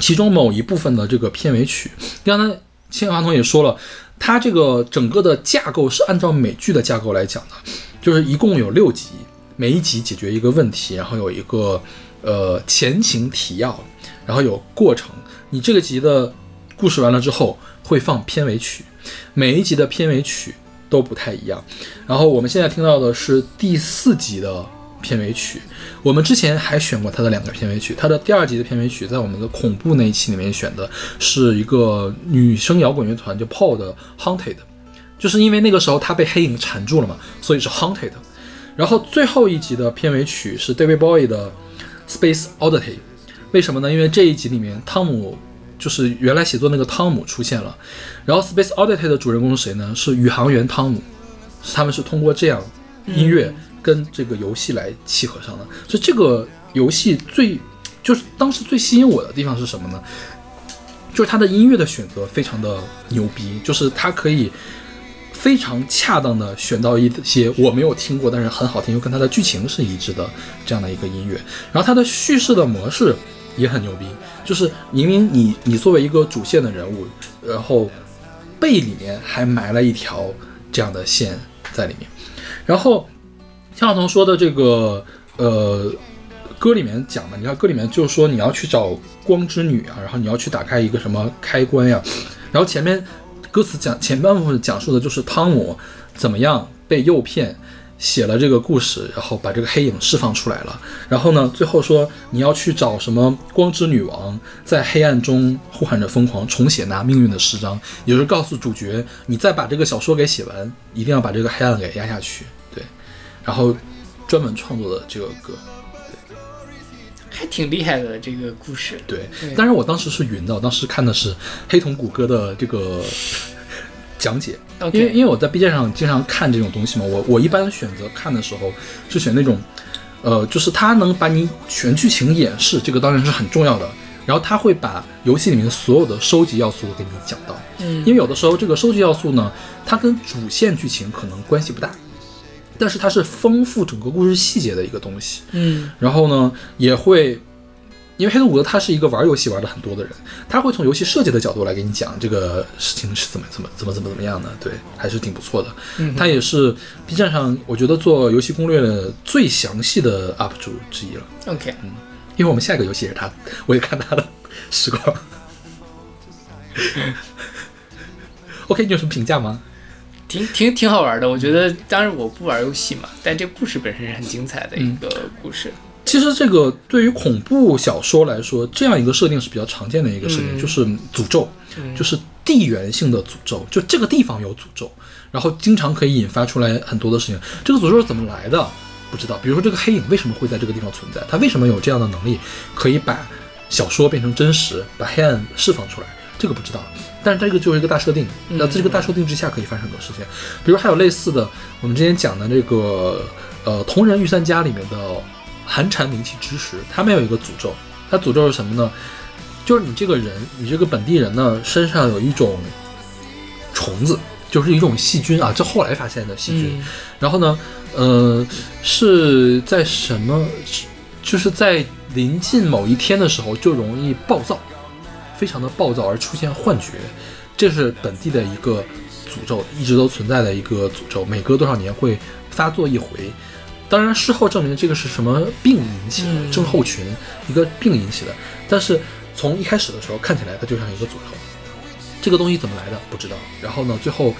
其中某一部分的这个片尾曲。刚才新华头也说了，它这个整个的架构是按照美剧的架构来讲的，就是一共有六集，每一集解决一个问题，然后有一个呃前情提要，然后有过程。你这个集的故事完了之后会放片尾曲，每一集的片尾曲都不太一样。然后我们现在听到的是第四集的片尾曲，我们之前还选过它的两个片尾曲，它的第二集的片尾曲在我们的恐怖那一期里面选的是一个女生摇滚乐团叫 Paul 的 Haunted，就是因为那个时候他被黑影缠住了嘛，所以是 Haunted。然后最后一集的片尾曲是 David Bowie 的 Space Oddity，为什么呢？因为这一集里面汤姆就是原来写作那个汤姆出现了，然后 Space Oddity 的主人公是谁呢？是宇航员汤姆，他们是通过这样音乐跟这个游戏来契合上的。所以这个游戏最就是当时最吸引我的地方是什么呢？就是它的音乐的选择非常的牛逼，就是它可以非常恰当的选到一些我没有听过但是很好听又跟它的剧情是一致的这样的一个音乐，然后它的叙事的模式也很牛逼，就是明明你你作为一个主线的人物，然后背里面还埋了一条这样的线在里面，然后像小彤说的这个呃。歌里面讲的，你看歌里面就是说你要去找光之女啊，然后你要去打开一个什么开关呀，然后前面歌词讲前半部分讲述的就是汤姆怎么样被诱骗，写了这个故事，然后把这个黑影释放出来了。然后呢，最后说你要去找什么光之女王，在黑暗中呼喊着疯狂，重写那命运的诗章，也就是告诉主角，你再把这个小说给写完，一定要把这个黑暗给压下去。对，然后专门创作的这个歌。还挺厉害的这个故事。对对，但是我当时是云的，我当时看的是黑瞳谷歌的这个讲解因为因为我在 B 站上经常看这种东西嘛，我我一般选择看的时候是选那种，呃，就是它能把你全剧情演示，这个当然是很重要的。然后它会把游戏里面所有的收集要素都给你讲到，嗯因为有的时候这个收集要素呢，它跟主线剧情可能关系不大，但是它是丰富整个故事细节的一个东西。嗯然后呢，也会，因为黑洞谷歌他是一个玩游戏玩的很多的人，他会从游戏设计的角度来给你讲这个事情是怎么怎么怎么怎么怎么样的，对，还是挺不错的。嗯他也是 B 站上我觉得做游戏攻略的最详细的 UP 主之一了，，OK，嗯因为我们下一个游戏也是他，我也看他的时光。OK，你有什么评价吗？挺挺挺好玩的。我觉得，当然我不玩游戏嘛，但这故事本身是很精彩的一个故事。其实这个对于恐怖小说来说，这样一个设定是比较常见的一个设定，嗯就是诅咒，就是地缘性的诅咒，就这个地方有诅咒，然后经常可以引发出来很多的事情。这个诅咒是怎么来的？不知道。比如说这个黑影为什么会在这个地方存在？它为什么有这样的能力，可以把小说变成真实，把黑暗释放出来？这个不知道。但是这个就是一个大设定，那在这个大设定之下可以发生很多事情。比如还有类似的，我们之前讲的这个呃《同人御三家》里面的寒蝉鸣泣之时，他们有一个诅咒，他诅咒是什么呢？就是你这个人，你这个本地人呢，身上有一种虫子，就是一种细菌啊，这后来发现的细菌。嗯然后呢，呃，是在什么？就是在临近某一天的时候，就容易暴躁，非常的暴躁而出现幻觉，这是本地的一个诅咒，一直都存在的一个诅咒，每隔多少年会发作一回。当然，事后证明这个是什么病引起的，嗯症候群一个病引起的，但是从一开始的时候看起来它就像一个诅咒。这个东西怎么来的不知道。然后呢，最后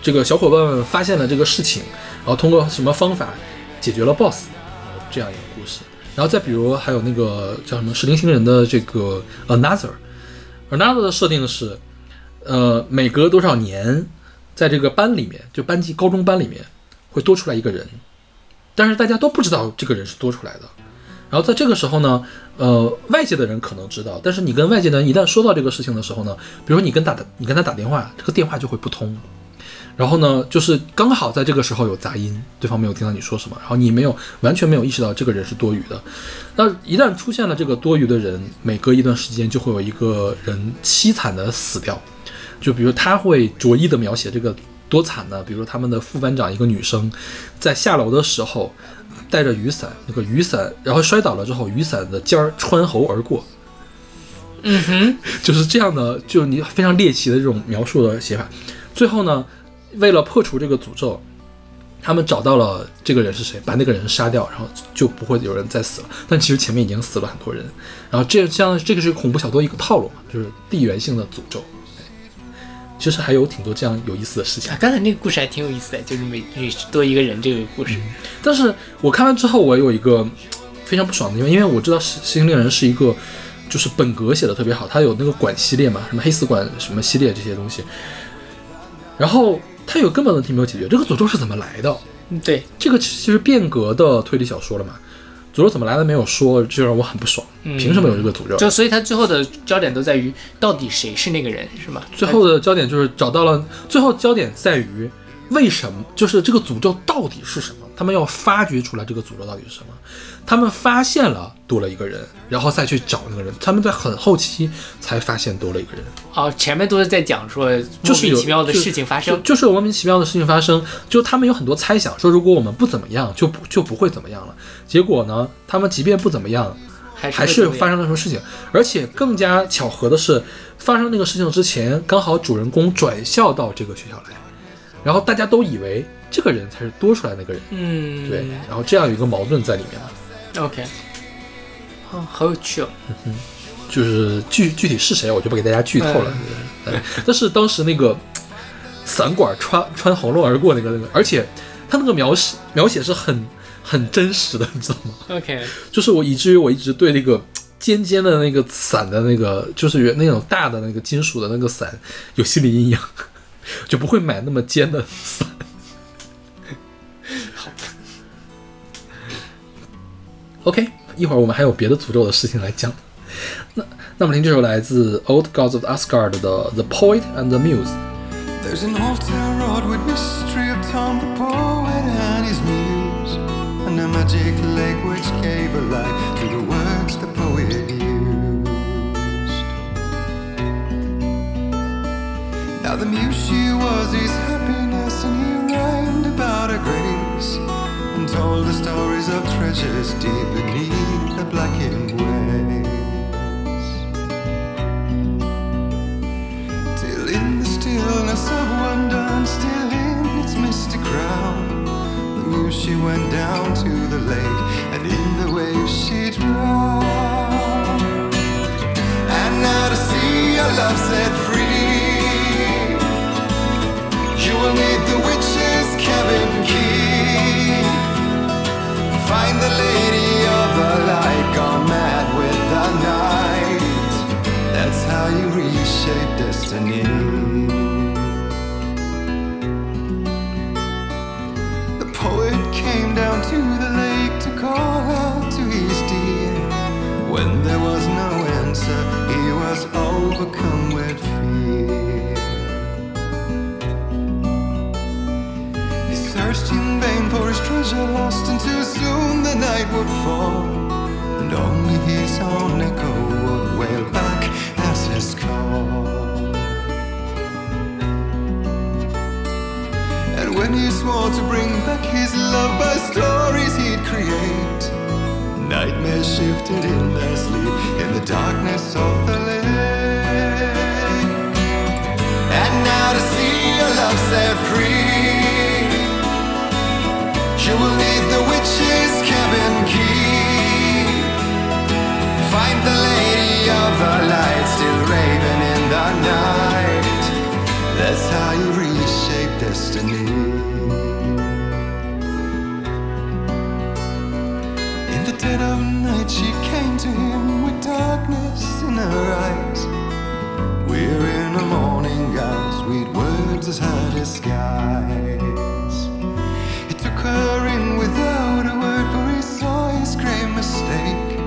这个小伙伴们发现了这个事情，然后通过什么方法解决了 BOSS，呃这样一个故事。然后再比如还有那个叫什么《石林星人》的这个 Another，Another 的设定是，呃，每隔多少年，在这个班里面，就班级高中班里面会多出来一个人，但是大家都不知道这个人是多出来的。然后在这个时候呢，呃，外界的人可能知道，但是你跟外界的人一旦说到这个事情的时候呢，比如说你跟打的你跟他打电话，这个电话就会不通。然后呢，就是刚好在这个时候有杂音，对方没有听到你说什么，然后你没有完全没有意识到这个人是多余的。那一旦出现了这个多余的人，每隔一段时间就会有一个人凄惨的死掉。就比如他会着意的描写这个多惨呢？比如说他们的副班长一个女生，在下楼的时候带着雨伞，那个雨伞然后摔倒了之后，雨伞的尖儿穿喉而过，嗯哼，就是这样的，就是你非常猎奇的这种描述的写法。最后呢，为了破除这个诅咒，他们找到了这个人是谁，把那个人杀掉，然后就不会有人再死了。但其实前面已经死了很多人。然后这像这个是恐怖小说一个套路嘛，就是地缘性的诅咒。其实还有挺多这样有意思的事情。啊，，刚才那个故事还挺有意思的，就是每每多一个人这个故事。但是我看完之后，我有一个非常不爽的地方，因为我知道《星星猎人》是一个就是本格写的特别好，它有那个管系列嘛，什么黑死管什么系列这些东西，然后它有根本问题没有解决，这个诅咒是怎么来的？嗯，对，这个其实变革的推理小说了嘛，诅咒怎么来的没有说，就让我很不爽，嗯凭什么有这个诅咒？就所以他最后的焦点都在于到底谁是那个人，是吗？最后的焦点就是找到了，最后焦点在于为什么，就是这个诅咒到底是什么？他们要发掘出来这个诅咒到底是什么。他们发现了多了一个人，然后再去找那个人。他们在很后期才发现多了一个人，哦，前面都是在讲说就是有莫名其妙的事情发生。就就是有莫名其妙的事情发生。就他们有很多猜想，说如果我们不怎么样，就不就不会怎么样了。结果呢，他们即便不怎么样，还是发生了什么事情，而且更加巧合的是，发生那个事情之前，刚好主人公转校到这个学校来，然后大家都以为这个人才是多出来那个人，嗯，对，然后这样有一个矛盾在里面嘛，，OK，哦，好有趣哦。就是具具体是谁我就不给大家剧透了，对但是当时那个伞管穿穿喉咙而过那个那个，而且他那个描写描写是很很真实的，你知道吗？OK，就是我以至于我一直对那个尖尖的那个伞的那个，就是原那种大的那个金属的那个伞有心理阴影，(laughs) 就不会买那么尖的伞。，OK，一会儿我们还有别的诅咒的事情来讲。那那么听这首来自 Old Gods of Asgard 的 The Poet and the Muse。 There's an altar wrought with mystery of Tom the poet and his muse, and a magic lake which gave a life to the words the poet used. Now the muse she was his happiness, and he rhymed about her grace, and told the stories of treasures deep beneath the blackened waves. Till in the stillness of wonder and still in its misty crown, the muse she went down to the lake, and in the waves she drowned. And now to see your love set free, you will need the witch's cabin key. Find the lady of the light gone mad with the night. That's how you reshape destiny. The poet came down to the lake to call out to his dear. When there was no answer, he was overcome with fear. In vain for his treasure lost, and too soon the night would fall. And only his own echo would wail back as his call. And when he swore to bring back his love by stories he'd create, nightmares shifted in their sleep in the darkness of the lake. And now to see your love set free. You will need the witch's cabin key. Find the lady of the light still raving in the night. That's how you reshape destiny. In the dead of night, she came to him with darkness in her eyes. We're in a morning gown, sweet words as as skies. In without a word, for he saw his grave mistake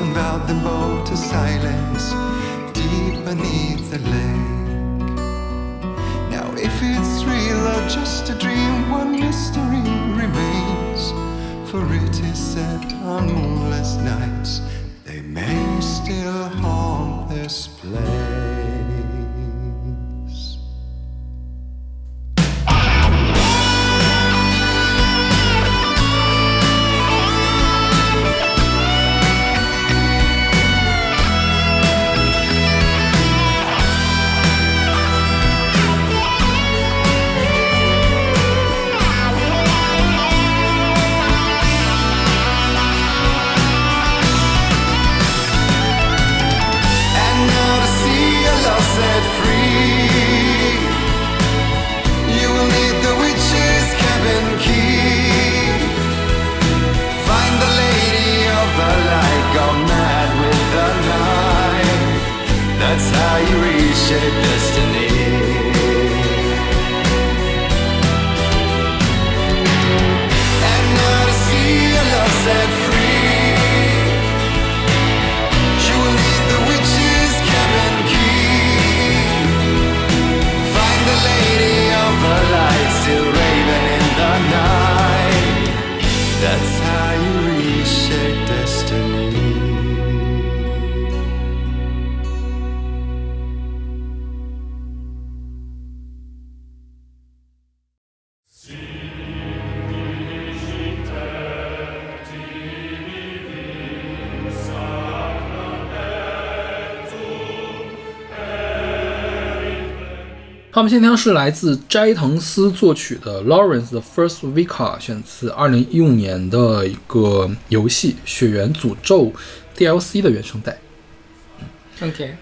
and vowed them both to silence deep beneath the lake. Now, if it's real or just a dream, one mystery remains. For it is said on moonless nights they may still haunt this place. 他们现在是来自斋藤司作曲的《Lawrence the First Vicar》，选自2015年的一个游戏《血缘诅咒》DLC 的原声带。OK，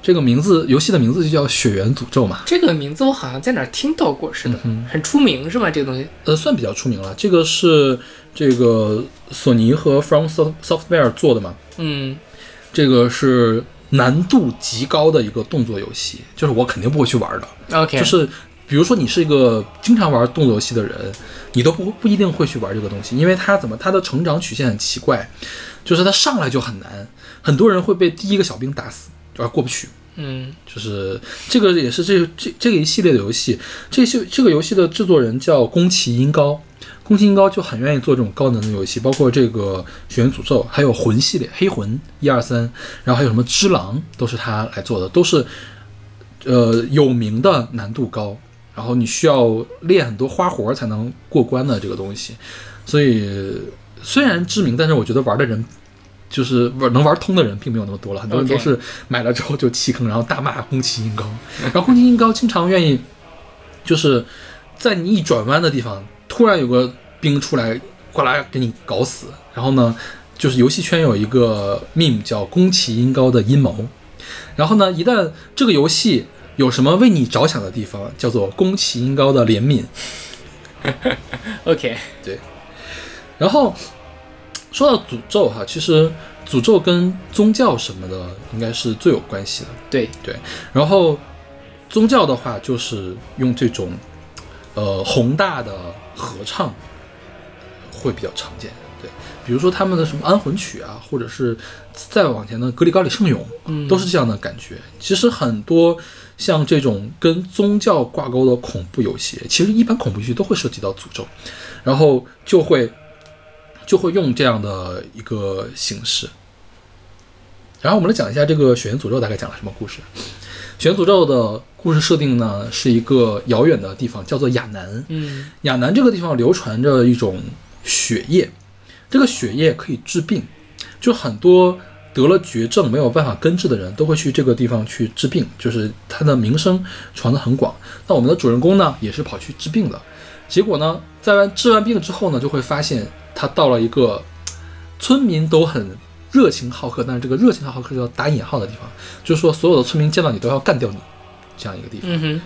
这个名字游戏的名字就叫《血缘诅咒》嘛，这个名字我好像在哪儿听到过似的，很出名是吧？这个东西？呃，算比较出名了。这个是这个索尼和 From Soft- Software 做的嘛，嗯这个是难度极高的一个动作游戏，就是我肯定不会去玩的。，OK，就是比如说你是一个经常玩动作游戏的人，你都不不一定会去玩这个东西，因为它怎么它的成长曲线很奇怪，就是它上来就很难，很多人会被第一个小兵打死，而过不去。嗯就是这个也是这这这个一系列的游戏，这些这个游戏的制作人叫宫崎英高，宫崎英高就很愿意做这种高能的游戏，包括这个《血缘诅咒》，还有魂系列，黑魂一二三，然后还有什么之狼，都是他来做的，都是呃有名的难度高，然后你需要练很多花活才能过关的这个东西，所以虽然知名，但是我觉得玩的人。就是玩能玩通的人并没有那么多了，很多人都是买了之后就弃坑，然后大骂宫崎英高。然后宫崎英高经常愿意，就是在你一转弯的地方，突然有个兵出来，哗啦给你搞死。然后呢，就是游戏圈有一个 meme 叫宫崎英高的阴谋。然后呢，一旦这个游戏有什么为你着想的地方，叫做宫崎英高的怜悯。(laughs) OK，对然后说到诅咒哈，其实诅咒跟宗教什么的应该是最有关系的。对，对，然后宗教的话，就是用这种呃宏大的合唱会比较常见。对，比如说他们的什么安魂曲啊，或者是再往前的格里高里圣咏，嗯都是这样的感觉。其实很多像这种跟宗教挂钩的恐怖游戏，其实一般恐怖游戏都会涉及到诅咒，然后就会就会用这样的一个形式。然后我们来讲一下这个《血缘诅咒》大概讲了什么故事。《血缘诅咒》的故事设定呢，是一个遥远的地方，叫做亚南。嗯亚南这个地方流传着一种血液，这个血液可以治病，就很多得了绝症没有办法根治的人都会去这个地方去治病，就是它的名声传得很广。那我们的主人公呢，也是跑去治病的，结果呢，在完治完病之后呢，就会发现他到了一个村民都很热情好客，但是这个热情好客是要打引号的地方，就是说所有的村民见到你都要干掉你这样一个地方。嗯，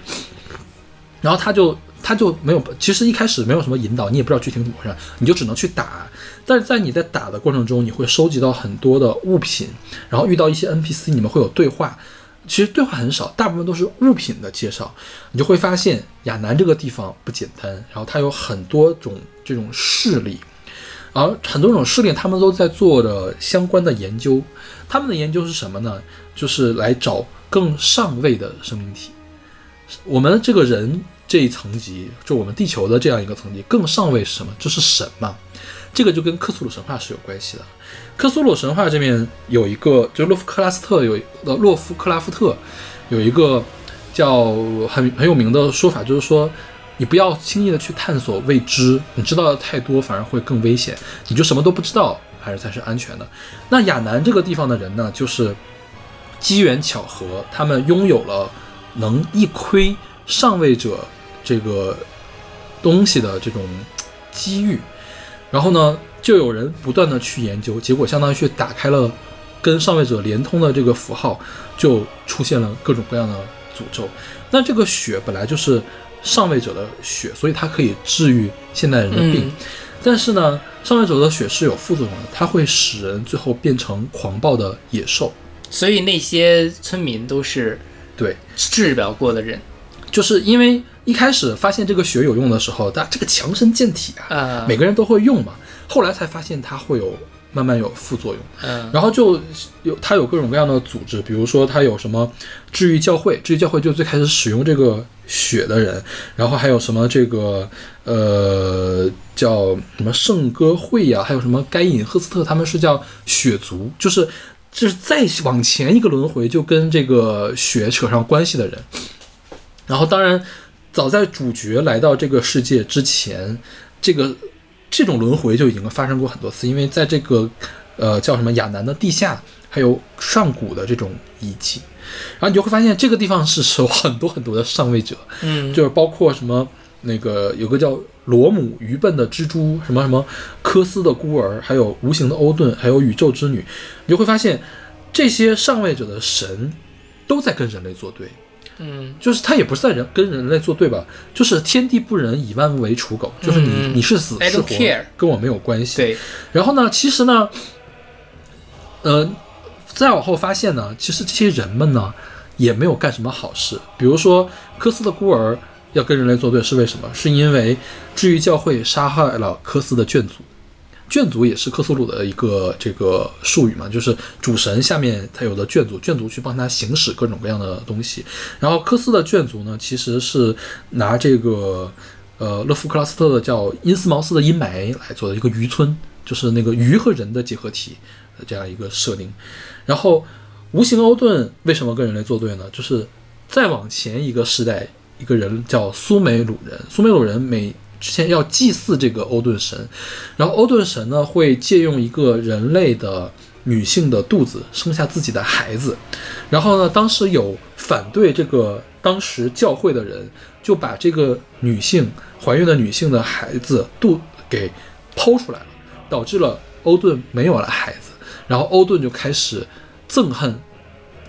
然后他就他就没有，其实一开始没有什么引导，你也不知道具体怎么回事，你就只能去打。但是在你在打的过程中，你会收集到很多的物品，然后遇到一些 NPC，你们会有对话。其实对话很少，大部分都是物品的介绍。你就会发现亚南这个地方不简单，然后它有很多种这种势力，而很多种势力他们都在做着相关的研究。他们的研究是什么呢？就是来找更上位的生命体。我们这个人这一层级，就我们地球的这样一个层级，更上位是什么？就是神嘛。这个就跟克苏鲁神话是有关系的。克苏鲁神话这边有一个，就洛夫克拉斯特有呃洛夫克拉夫特有一个叫很很有名的说法，就是说你不要轻易的去探索未知，你知道的太多反而会更危险，你就什么都不知道，还是才是安全的。那亚南这个地方的人呢，就是机缘巧合，他们拥有了能一窥上位者这个东西的这种机遇，然后呢，就有人不断的去研究，结果相当于去打开了跟上位者连通的这个符号，就出现了各种各样的诅咒。那这个血本来就是上位者的血，所以它可以治愈现代人的病。嗯但是呢，上位者的血是有副作用的，它会使人最后变成狂暴的野兽。所以那些村民都是对，治疗过的人，就是因为一开始发现这个血有用的时候，大这个强身健体啊，呃，每个人都会用嘛。后来才发现它会有慢慢有副作用，嗯然后就有它有各种各样的组织，比如说它有什么治愈教会，治愈教会就最开始使用这个血的人，然后还有什么这个呃叫什么圣歌会呀、还有什么该隐赫斯特，他们是叫血族，就是就是再往前一个轮回就跟这个血扯上关系的人。然后当然，早在主角来到这个世界之前，这个这种轮回就已经发生过很多次，因为在这个呃叫什么亚南的地下，还有上古的这种遗迹，然后你就会发现这个地方是有很多很多的上位者，嗯，就是包括什么那个有个叫罗姆愚笨的蜘蛛，什么什么科斯的孤儿，还有无形的欧顿，还有宇宙之女，你就会发现这些上位者的神都在跟人类作对。嗯就是他也不是在人跟人类作对吧？就是天地不仁，以万物为刍狗。就是你、嗯你是死是活跟我没有关系。对，然后呢，其实呢，呃，再往后发现呢，其实这些人们呢也没有干什么好事。比如说，科斯的孤儿要跟人类作对是为什么？是因为治愈教会杀害了科斯的眷族。眷族也是克苏鲁的一个这个术语嘛，就是主神下面他有的眷族，眷族去帮他行使各种各样的东西。然后科斯的眷族呢，其实是拿这个呃勒夫克拉斯特的叫因斯茅斯的阴霾来做的一个渔村，就是那个鱼和人的结合体的这样一个设定。然后无形欧顿为什么跟人类作对呢？就是再往前一个时代，一个人叫苏美鲁人，苏美鲁人每之前要祭祀这个欧顿神，然后欧顿神呢会借用一个人类的女性的肚子生下自己的孩子，然后呢，当时有反对这个当时教会的人就把这个女性怀孕的女性的孩子肚给剖出来了，导致了欧顿没有了孩子，然后欧顿就开始憎恨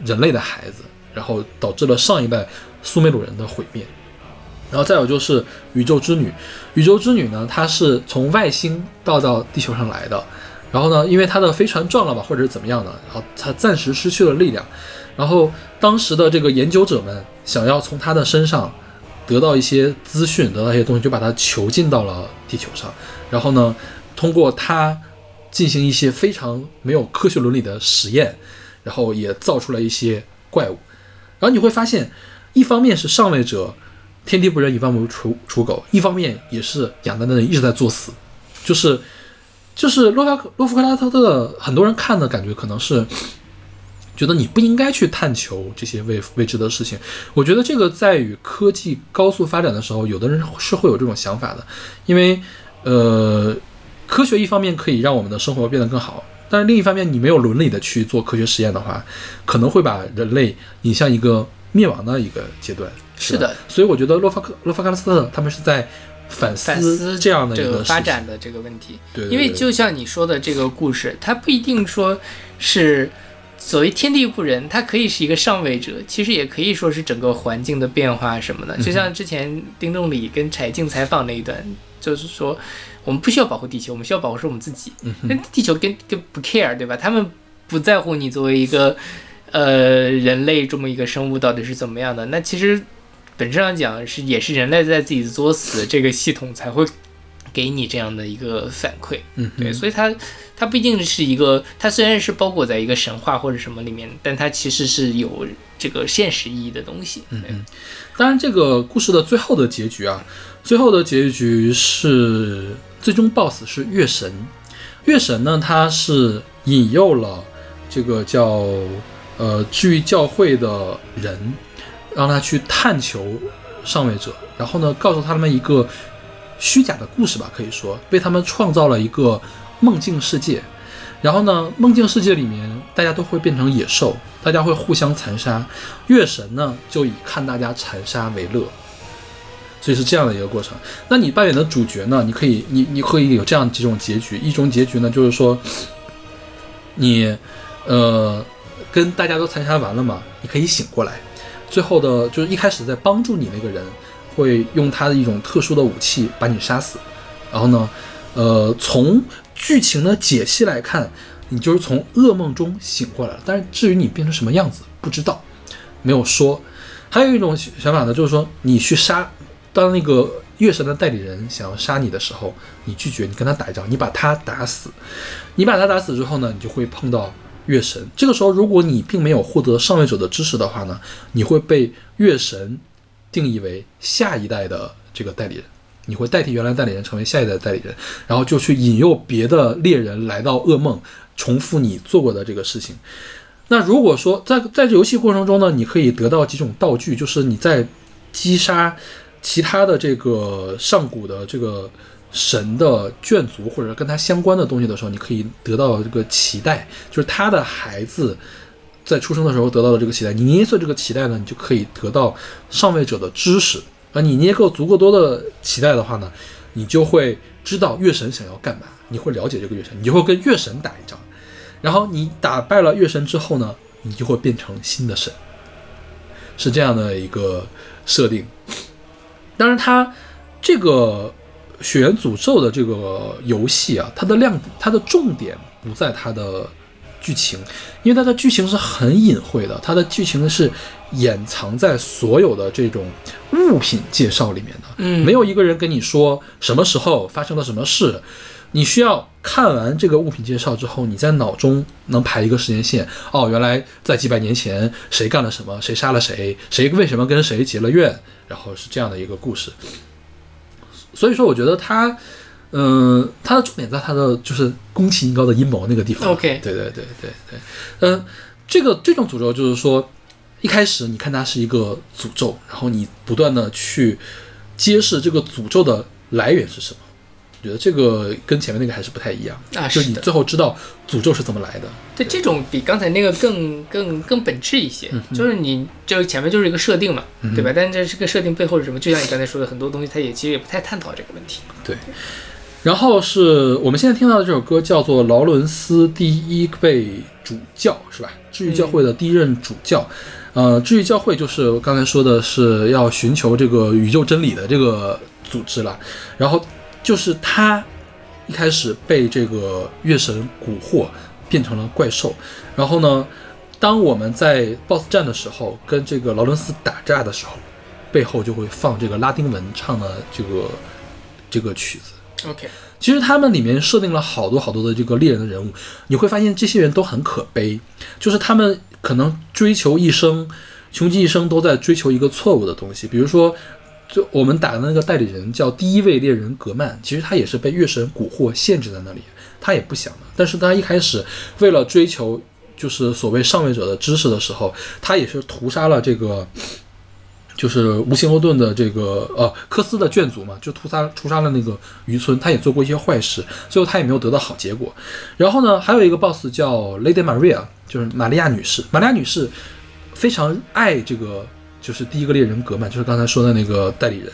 人类的孩子，然后导致了上一代苏美鲁人的毁灭。然后再有就是宇宙之女，宇宙之女呢，她是从外星到到地球上来的，然后呢，因为她的飞船撞了吧，或者是怎么样的，然后她暂时失去了力量，然后当时的这个研究者们想要从她的身上得到一些资讯，得到一些东西，就把她囚禁到了地球上，然后呢，通过她进行一些非常没有科学伦理的实验，然后也造出了一些怪物，然后你会发现，一方面是上位者。天地不仁，以万物为刍刍狗。一方面也是养丹的人一直在作死，就是就是洛夫洛夫克拉特的很多人看的感觉可能是觉得你不应该去探求这些未未知的事情。我觉得这个在与科技高速发展的时候，有的人是会有这种想法的，因为呃，科学一方面可以让我们的生活变得更好。但是另一方面，你没有伦理的去做科学实验的话，可能会把人类引向一个灭亡的一个阶段。是的，所以我觉得洛夫克洛夫克拉斯特他们是在反思这样的一这个发展的这个问题。对对因为就像你说的这个故事，它不一定说是所谓天地不仁，它可以是一个上位者，其实也可以说是整个环境的变化什么的。就像之前丁仲礼跟柴静采访那一段，就是说我们不需要保护地球，我们需要保护是我们自己。那地球跟跟不 care 对吧？他们不在乎你作为一个呃人类这么一个生物到底是怎么样的。那其实本质上讲是也是人类在自己作死，这个系统才会给你这样的一个反馈。嗯，对，所以它它不一定是一个，它虽然是包裹在一个神话或者什么里面，但它其实是有这个现实意义的东西。嗯嗯当然，这个故事的最后的结局啊，最后的结局是最终 BOSS 是月神。月神呢，他是引诱了这个叫呃治愈教会的人，让他去探求上位者，然后呢，告诉他们一个虚假的故事吧，可以说为他们创造了一个梦境世界。然后呢，梦境世界里面大家都会变成野兽，大家会互相残杀。月神呢，就以看大家残杀为乐，所以是这样的一个过程。那你扮演的主角呢，你可以，你你可以有这样几种结局。一种结局呢，就是说，你呃跟大家都残杀完了嘛，你可以醒过来。最后的就是一开始在帮助你那个人，会用他的一种特殊的武器把你杀死。然后呢，呃，从剧情的解析来看，你就是从噩梦中醒过来了。但是至于你变成什么样子，不知道，没有说。还有一种想法呢，就是说你去杀，当那个月神的代理人想要杀你的时候，你拒绝，你跟他打一仗，你把他打死。你把他打死之后呢，你就会碰到月神。这个时候，如果你并没有获得上位者的支持的话呢，你会被月神定义为下一代的这个代理人。你会代替原来代理人成为下一代代理人，然后就去引诱别的猎人来到噩梦，重复你做过的这个事情。那如果说在在这游戏过程中呢，你可以得到几种道具，就是你在击杀其他的这个上古的这个神的眷族或者跟他相关的东西的时候，你可以得到这个脐带，就是他的孩子在出生的时候得到的这个脐带。你捏碎这个脐带呢，你就可以得到上位者的知识。而你捏够足够多的脐带的话呢，你就会知道月神想要干嘛，你会了解这个月神，你就会跟月神打一仗。然后你打败了月神之后呢，你就会变成新的神。是这样的一个设定。当然，它这个《血缘诅咒》的这个游戏啊，它的亮它的重点不在它的剧情，因为它的剧情是很隐晦的，它的剧情是掩藏在所有的这种物品介绍里面的。嗯没有一个人跟你说什么时候发生了什么事，你需要看完这个物品介绍之后，你在脑中能排一个时间线。哦，原来在几百年前谁干了什么，谁杀了谁，谁为什么跟谁结了怨，然后是这样的一个故事。所以说，我觉得他，嗯、他的重点在他的就是宫崎英高的阴谋那个地方。OK 对对对对对，呃，这个这种诅咒就是说，一开始你看它是一个诅咒，然后你不断的去揭示这个诅咒的来源是什么。我觉得这个跟前面那个还是不太一样啊就是你最后知道诅咒是怎么来的。对，这种比刚才那个更更更本质一些，就是你就是前面就是一个设定嘛，对吧？但是这个设定背后是什么？就像你刚才说的，很多东西它也其实也不太探讨这个问题。对，然后是我们现在听到的这首歌叫做劳伦斯第一位主教，是吧？治愈教会的第一任主教。呃，治愈教会就是我刚才说的是要寻求这个宇宙真理的这个组织了。然后就是他一开始被这个月神蛊惑，变成了怪兽。然后呢，当我们在 BOSS 战的时候，跟这个劳伦斯打架的时候，背后就会放这个拉丁文唱的这个这个曲子。OK，其实他们里面设定了好多好多的这个猎人的人物，你会发现这些人都很可悲，就是他们可能追求一生，穷极一生都在追求一个错误的东西。比如说，就我们打的那个代理人叫第一位猎人格曼，其实他也是被月神蛊惑限制在那里，他也不想的。但是他一开始为了追求就是所谓上位者的知识的时候，他也是屠杀了这个。就是无形欧顿的这个呃科斯的眷族嘛，就屠杀屠杀了那个渔村，他也做过一些坏事，最后他也没有得到好结果。然后呢，还有一个 boss 叫 Lady Maria，就是玛利亚女士。玛利亚女士非常爱这个，就是第一个猎人格曼，就是刚才说的那个代理人。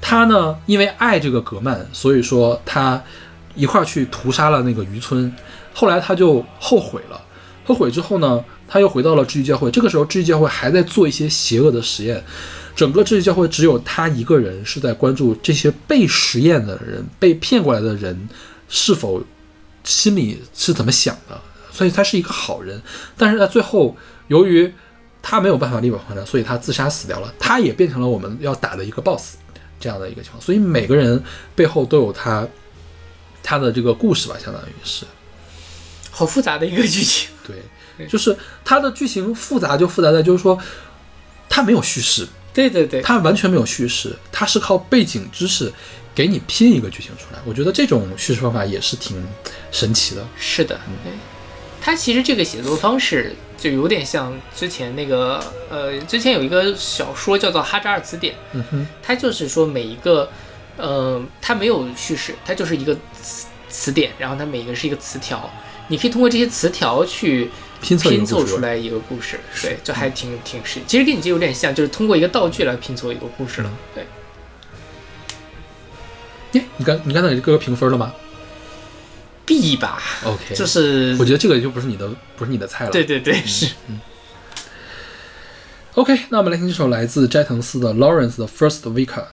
他呢，因为爱这个格曼，所以说他一块儿去屠杀了那个渔村。后来他就后悔了，后悔之后呢，他又回到了治愈教会。这个时候，治愈教会还在做一些邪恶的实验。整个治愈教会只有他一个人是在关注这些被实验的人、被骗过来的人是否心里是怎么想的，所以他是一个好人。但是在最后，由于他没有办法力挽狂澜，所以他自杀死掉了。他也变成了我们要打的一个 BOSS 这样的一个情况。所以每个人背后都有他他的这个故事吧，相当于是。好复杂的一个剧情。对，就是它的剧情复杂就复杂在就是说，它没有叙事，对对对，它完全没有叙事，它是靠背景知识给你拼一个剧情出来。我觉得这种叙事方法也是挺神奇的。是的，对。它其实这个写作方式就有点像之前那个呃，之前有一个小说叫做《哈扎尔词典》，嗯哼，它就是说每一个，呃，它没有叙事，它就是一个词词典，然后它每一个是一个词条，你可以通过这些词条去拼凑拼凑出来一个故事，对，就还挺挺是，其实跟你这有点像，就是通过一个道具来拼凑一个故事了，对。耶，你刚你刚才给这歌评分了吗 B 吧，？OK，这是我觉得这个就不是你的，不是你的菜了。对对对，是 OK，那我们来听这首来自斋藤司的 Lawrence 的 First Vika。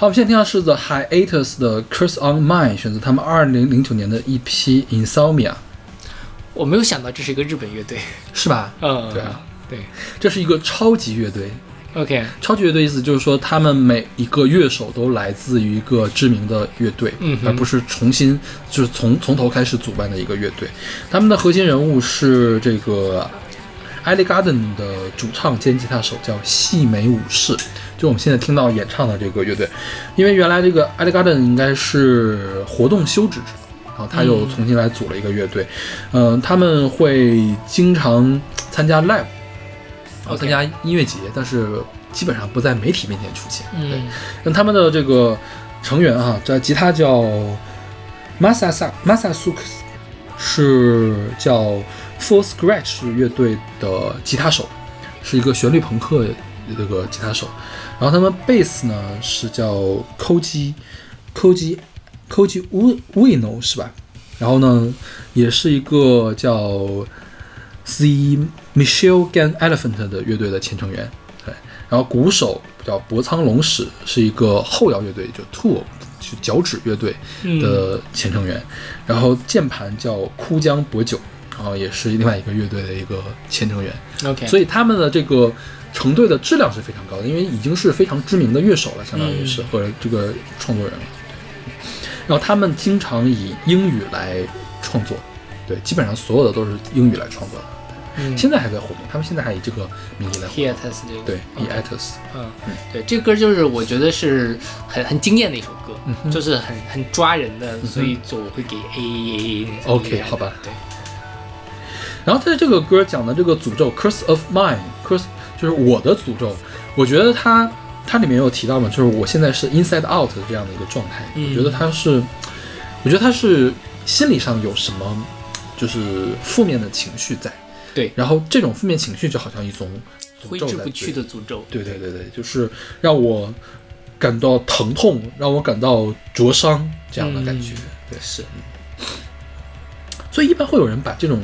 好，我们现在听到是 The Hiatus 的 Curse on Mine，选择他们二零零九年的一批 Insomnia，我没有想到这是一个日本乐队。是吧？嗯，对啊，对这是一个超级乐队。，OK，超级乐队意思就是说，他们每一个乐手都来自于一个知名的乐队，嗯而不是重新就是从从头开始组办的一个乐队。他们的核心人物是这个 e l e Garden 的主唱兼吉他手，叫细美武士，就我们现在听到演唱的这个乐队。因为原来这个 e l e Garden 应该是活动休止之后，然后他又重新来组了一个乐队。嗯、他们会经常参加 live。然后参加音乐节，但是基本上不在媒体面前出现。对，嗯那他们的这个成员啊，这吉他叫 Masasa Masasuke，是叫 Full Scratch 乐队的吉他手，是一个旋律朋克这个吉他手。然后他们贝斯呢是叫 Koji Koji Koji Ueno 是吧？然后呢，也是一个叫 The Michelle Gan Elephant 的乐队的前成员，对，然后鼓手叫博仓龙史，是一个后摇乐队，就 Tool 是脚趾乐队的前成员，然后键盘叫枯江博久，然后也是另外一个乐队的一个前成员，，OK，所以他们的这个成队的质量是非常高的，因为已经是非常知名的乐手了，相当于是、和这个创作人了。对，然后他们经常以英语来创作，对，基本上所有的都是英语来创作的。嗯现在还在活动，他们现在还以这个名义来活动。Hiatus 这个。对 e，OK a t u s 嗯，对，这个歌就是我觉得是很很惊艳的一首歌，嗯就是很很抓人的，所以就我会给 A A A。OK，好吧。对，然后他的这个歌讲的这个诅咒 “curse of mine”，curse 就是我的诅咒。我觉得它它里面有提到嘛，就是我现在是 inside out 这样的一个状态。嗯我觉得他是，我觉得他是心理上有什么就是负面的情绪在。对然后这种负面情绪就好像一种挥之不去的诅咒。对对对对，就是让我感到疼痛，让我感到灼伤这样的感觉。对，是，所以一般会有人把这种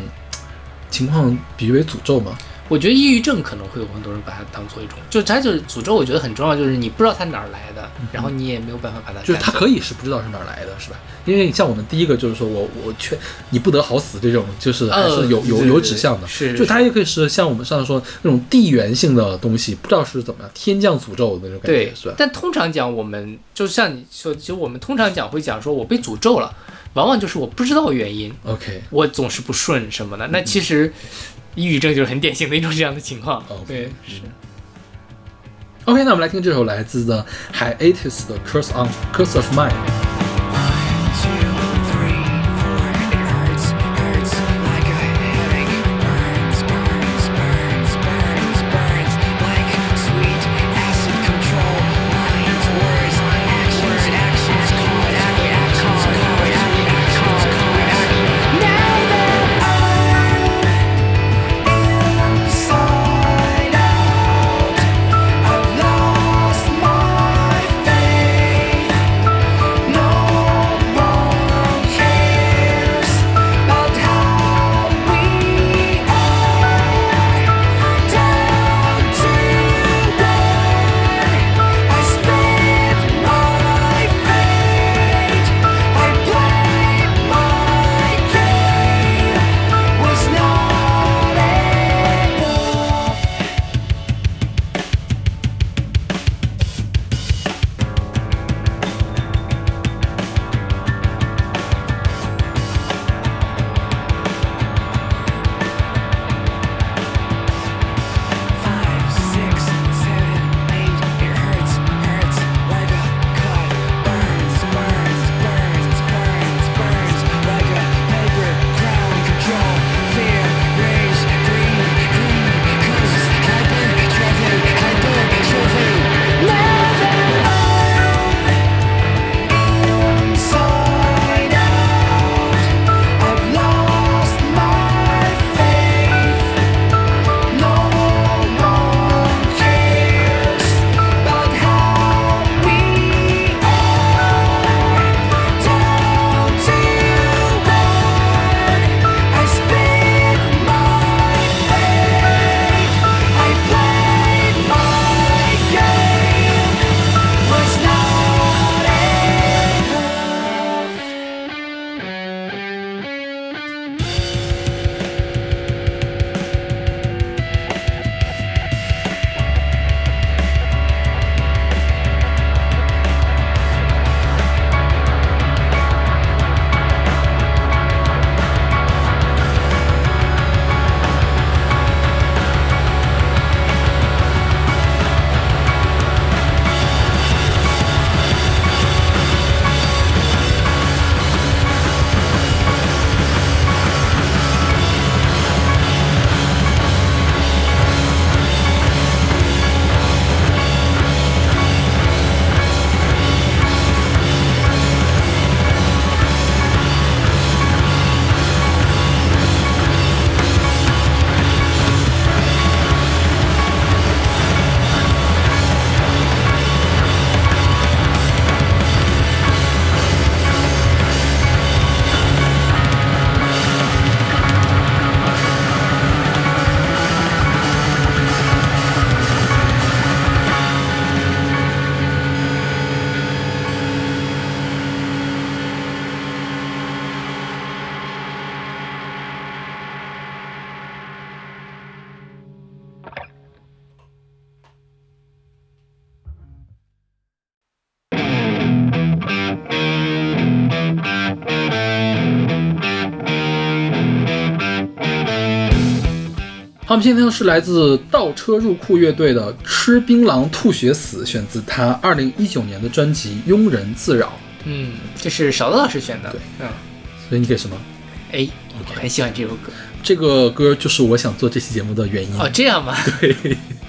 情况比喻为诅咒吗？我觉得抑郁症可能会有很多人把它当做一种，就它就是诅咒。我觉得很重要，就是你不知道它哪儿来的，然后你也没有办法把它。就是它可以是不知道是哪儿来的，是吧？因为像我们第一个就是说我我劝你不得好死这种，就是还是有、有有指向的。是就它也可以是像我们上次说那种地缘性的东西，不知道是怎么样天降诅咒的那种感对觉，是吧？但通常讲，我们就像你说，其实我们通常讲会讲说，我被诅咒了，往往就是我不知道原因，OK，我总是不顺什么的。那其实抑郁症就是很典型的一种这样的情况。对，是。OK，那我们来听这首来自的 Hiatus 的 Curse on Curse of Mine。们现在听是来自倒车入库乐队的《吃槟榔吐血死》，选自他二零一九年的专辑《庸人自扰》。嗯，这是勺子老师选的。对，嗯，所以你给什么？哎，我很喜欢这首歌。这个歌就是我想做这期节目的原因。哦，这样吗？对，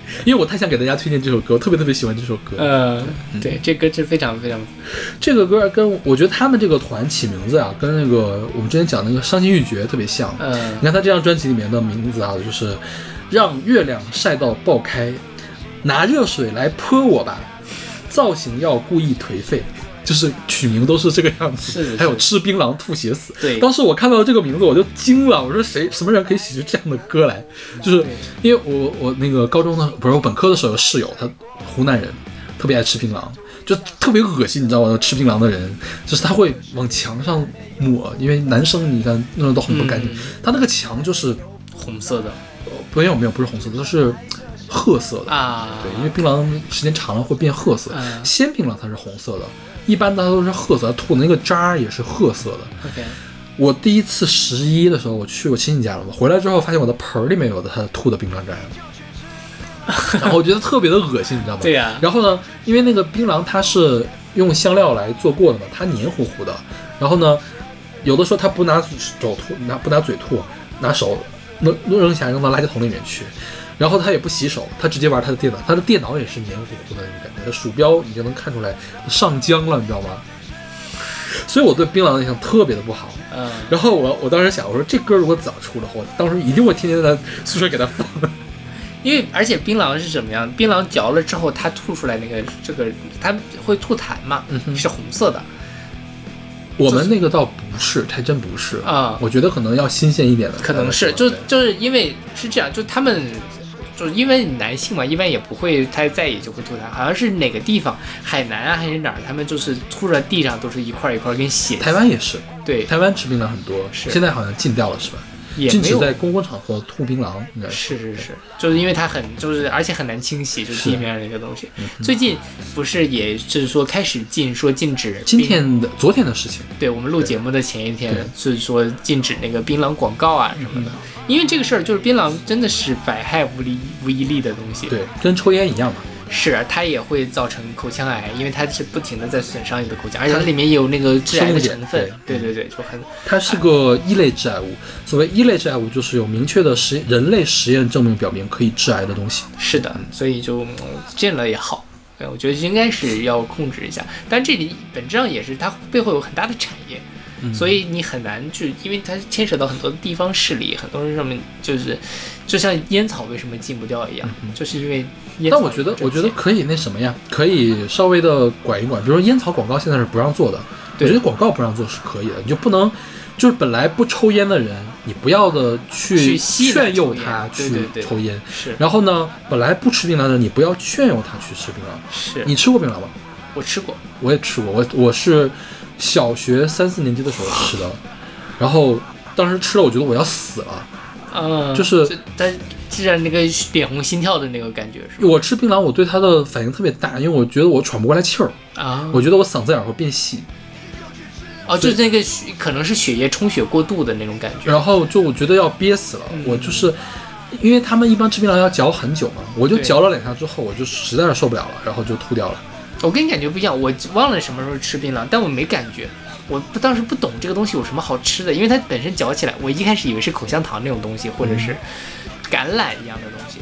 (laughs) 因为我太想给大家推荐这首歌，我特别特别喜欢这首歌。呃，对，这歌是非常非常，这个歌跟我觉得他们这个团起名字啊，跟那个我们之前讲那个《伤心欲绝》特别像。嗯你看他这张专辑里面的名字啊，就是让月亮晒到爆开，拿热水来泼我吧，造型要故意颓废。就是取名都是这个样子，是是还有吃槟榔吐血死。对当时我看到这个名字我就惊了，我说谁什么人可以写出这样的歌来？就是因为我我那个高中的不是我本科的时候有室友，他湖南人，特别爱吃槟榔，就特别恶心，你知道吗？吃槟榔的人就是他会往墙上抹，因为男生你看那种都很不干净，嗯他那个墙就是红色的呃没有没有不是红色的，它是褐色的。啊，对，因为槟榔时间长了会变褐色，嗯鲜槟榔它是红色的，一般它都是褐色，吐的那个渣也是褐色的。OK，我第一次十一的时候，我去我亲戚家了嘛，回来之后发现我的盆儿里面有的它吐的槟榔渣儿，(laughs) 然后我觉得特别的恶心，你知道吗？对呀然后呢，因为那个槟榔它是用香料来做过的嘛，它黏糊糊的。然后呢，有的时候他不拿手吐，拿不拿嘴吐，拿手扔扔下扔到垃圾桶里面去。然后他也不洗手，他直接玩他的电脑，他的电脑也是黏糊糊的那种感觉，鼠标你就能看出来上浆了，你知道吗？所以我对槟榔的印象特别的不好。嗯，然后我我当时想，我说这歌如果早出了，我当时一定会天天在宿舍给他放。因为而且槟榔是怎么样？槟榔嚼了之后，它吐出来那个这个，它会吐痰嘛，嗯是红色的我们那个倒不是，还真不是啊我觉得可能要新鲜一点的，可能是就就是因为是这样，就他们。就是因为男性嘛，一般也不会太在意，就会吐痰。好像是哪个地方，海南啊还是哪儿，他们就是吐在地上都是一块一块跟血。台湾也是，对，台湾吃槟榔很多，是现在好像禁掉了是吧？也没有禁止在公共场合吐槟榔，应该是。是是是，就是因为它很就是而且很难清洗，就是地面上的一个东西。最近不是也是说开始禁说禁止今天的昨天的事情，对我们录节目的前一天是说禁止那个槟榔广告啊什么的，因为这个事儿就是槟榔真的是百害无利无一利的东西，对，跟抽烟一样嘛。是它也会造成口腔癌，因为它是不停的在损伤你的口腔，而且它里面也有那个致癌的成分，对对对对，就很它是个一类致癌物。所谓一类致癌物，就是有明确的实人类实验证明表明可以致癌的东西。是的，所以就嗯禁了也好。对，我觉得应该是要控制一下，但这里本质上也是它背后有很大的产业，嗯所以你很难去，因为它牵扯到很多地方势力，很多人上面就是，就像烟草为什么禁不掉一样，就是因为烟草嗯但我觉得，我觉得可以那什么呀，可以稍微的管一管。比如说烟草广告现在是不让做的，我觉得广告不让做是可以的，你就不能，就是本来不抽烟的人，你不要的去劝诱他去抽烟。是然后呢，本来不吃槟榔的人，你不要劝诱他去吃槟榔。是，你吃过槟榔吗？我吃过，我也吃过，我我是小学三四年级的时候吃的，然后当时吃了，我觉得我要死了。嗯，就是这但是让那个脸红心跳的那个感觉是吧？我吃槟榔，我对它的反应特别大，因为我觉得我喘不过来气儿，啊，我觉得我嗓子眼儿会变细。哦，就是那个血可能是血液充血过度的那种感觉，然后就我觉得要憋死了，嗯我就是，因为他们一般吃槟榔要嚼很久嘛，我就嚼了两下之后，我就实在是受不了了，然后就吐掉了。我跟你感觉不一样，我忘了什么时候吃槟榔，但我没感觉。我不当时不懂这个东西有什么好吃的，因为它本身嚼起来，我一开始以为是口香糖那种东西，或者是橄榄一样的东西，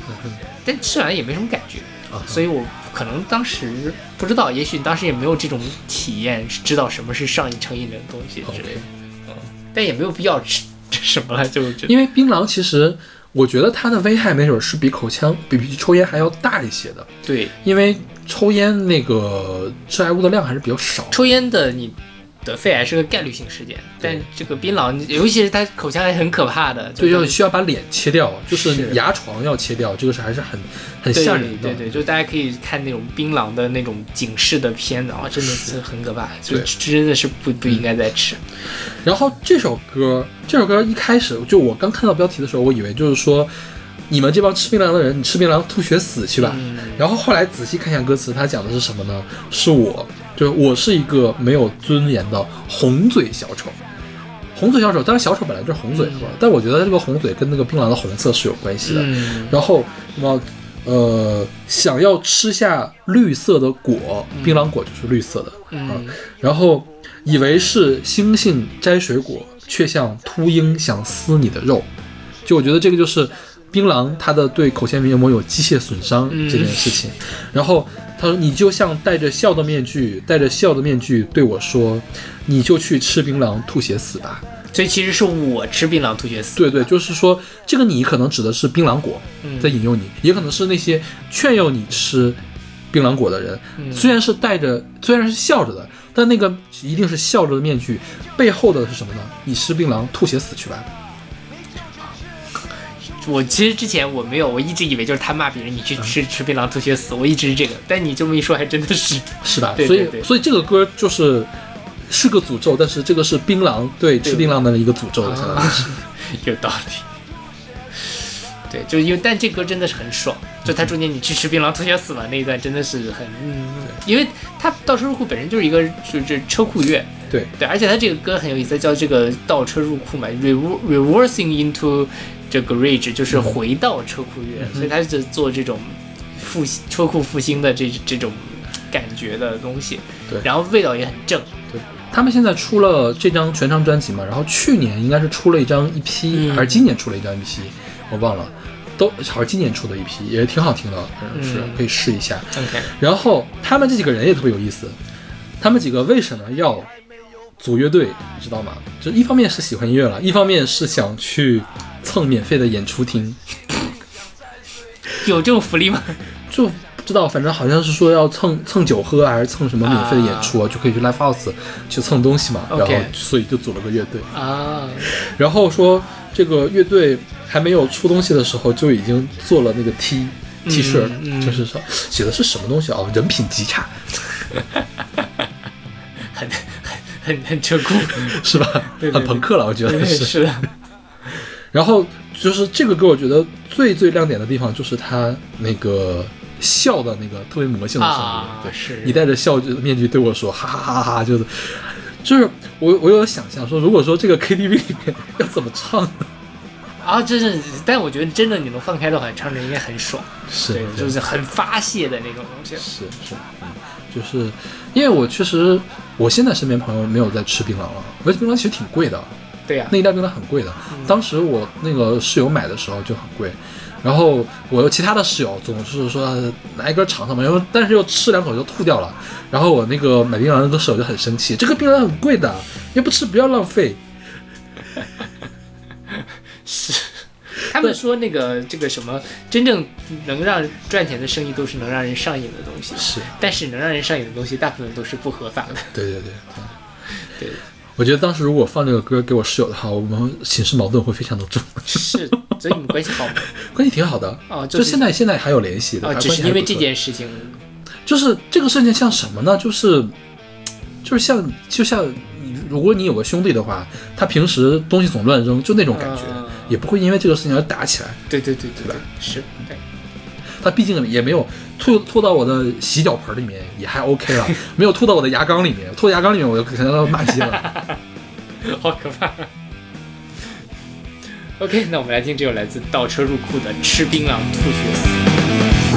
但吃完也没什么感觉，啊所以我可能当时不知道，也许当时也没有这种体验，知道什么是上瘾成瘾的东西之类的，嗯，但也没有必要吃吃什么了，就觉得因为槟榔其实，我觉得它的危害没准是比口腔、比比抽烟还要大一些的，对。因为抽烟那个致癌物的量还是比较少。抽烟的你得肺癌是个概率性事件，但这个槟榔，尤其是它口腔癌很可怕的，就要是需要把脸切掉，就是是牙床要切掉，这个是还是很很吓人的。对对，就大家可以看那种槟榔的那种警示的片子啊，真的是很可怕，就对真的是不不应该再吃。然后这首歌，这首歌一开始就我刚看到标题的时候，我以为就是说你们这帮吃槟榔的人，你吃槟榔吐血死去吧。嗯然后后来仔细看一下歌词，它讲的是什么呢？是我，就是我是一个没有尊严的红嘴小丑。红嘴小丑，当然小丑本来就是红嘴的嘛，但我觉得这个红嘴跟那个槟榔的红色是有关系的。嗯，然后什么呃，想要吃下绿色的果，槟榔果就是绿色的。嗯然后以为是猩猩摘水果，却像秃鹰想撕你的肉。就我觉得这个就是槟榔它的对口腔黏膜有机械损伤嗯这件事情。然后他说：“你就像戴着笑的面具，戴着笑的面具对我说，你就去吃槟榔吐血死吧。”所以其实是我吃槟榔吐血死。对对，就是说这个你可能指的是槟榔果嗯在引诱你，也可能是那些劝诱你吃槟榔果的人。嗯虽然是戴着，虽然是笑着的，但那个一定是笑着的面具，背后的是什么呢？你吃槟榔吐血死去吧。我其实之前我没有，我一直以为就是他骂别人，你去吃吃槟榔吐血死，我一直是这个。但你这么一说，还真的是。(laughs) 是吧？所以对对对所以这个歌就是是个诅咒，但是这个是槟榔对吃槟榔的一个诅咒，相当于是。(laughs) 有道理。对，就因为但这歌真的是很爽，就它中间你去吃槟榔吐血死了那一段真的是很，嗯，因为它倒车入库本身就是一个就是车库乐，对对，而且它这个歌很有意思，叫这个倒车入库嘛，rever reversing into 这个 garage 就是回到车库乐，所以他是做这种复兴车库复兴的这这种感觉的东西，对。然后味道也很正，对，他们现在出了这张全长专辑嘛，然后去年应该是出了一张 EP，、嗯还是今年出了一张 EP，我忘了，都好像今年出的一批也挺好听的，嗯，是嗯。可以试一下。OK，然后他们这几个人也特别有意思，他们几个为什么要组乐队，你知道吗？就一方面是喜欢音乐了，一方面是想去蹭免费的演出厅，有这种福利吗？就不知道，反正好像是说要蹭蹭酒喝，还是蹭什么免费的演出啊，就可以去 live house 去蹭东西嘛。然后所以就组了个乐队。啊，然后说这个乐队还没有出东西的时候，就已经做了那个 T T 恤，嗯就是说写的是什么东西啊？人品极差，(laughs) 很很很很车库，(laughs) 是吧？对对很朋克了，我觉对得是。是的，然后就是这个歌，我觉得最最亮点的地方就是他那个笑的那个特别魔性的声音，对，啊是你戴着笑面具对我说哈哈哈哈哈，就是就是我我有想象说，如果说这个 KTV 里面要怎么唱呢？啊，真是，但我觉得真的你能放开的话，唱着应该很爽，是对，就是很发泄的那种东西。是是，嗯，就是因为我确实，我现在身边朋友没有在吃槟榔了，而且槟榔其实挺贵的，对呀、那一袋槟榔很贵的。当时我那个室友买的时候就很贵，然后我有其他的室友总是说呃拿一根尝尝嘛，然后但是又吃两口就吐掉了。然后我那个买槟榔的那个室友就很生气，这个槟榔很贵的，要不吃不要浪费。(laughs) 是他们说那个这个什么，真正能让赚钱的生意都是能让人上瘾的东西，是，但是能让人上瘾的东西大部分都是不合法的。对对对对。对，我觉得当时如果放这个歌给我室友的话，我们寝室矛盾会非常的重，是，所以你们关系好吗？关系挺好的。哦，就是现在现在还有联系的，哦，只是因为这件事情，就是这个事情像什么呢？就是就是像就像你，如果你有个兄弟的话，他平时东西总乱扔，就那种感觉，嗯也不会因为这个事情而打起来。对对对对对吧是，对，他毕竟也没有吐吐到我的洗脚盆里面，也还 OK 了，没有吐到我的牙缸里面，吐到牙缸里面我就可能要骂街了。(laughs) 好可怕。OK，那我们来听这首来自倒车入库的《吃槟榔吐血死》。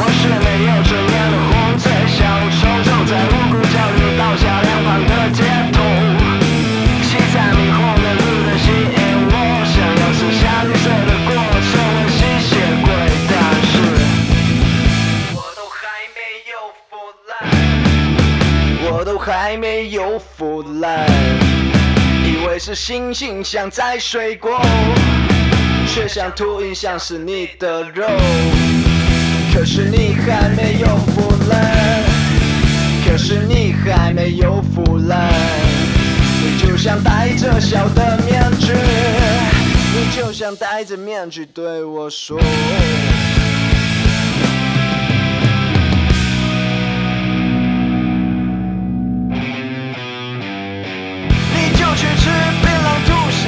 我是没有尊严的混醉小丑，走在无辜角落倒下两旁的街头。我都还没有腐烂，以为是星星像在水果，却像秃鹰，像是你的肉。可是你还没有腐烂，可是你还没有腐烂，你就像戴着笑的面具，你就像戴着面具对我说。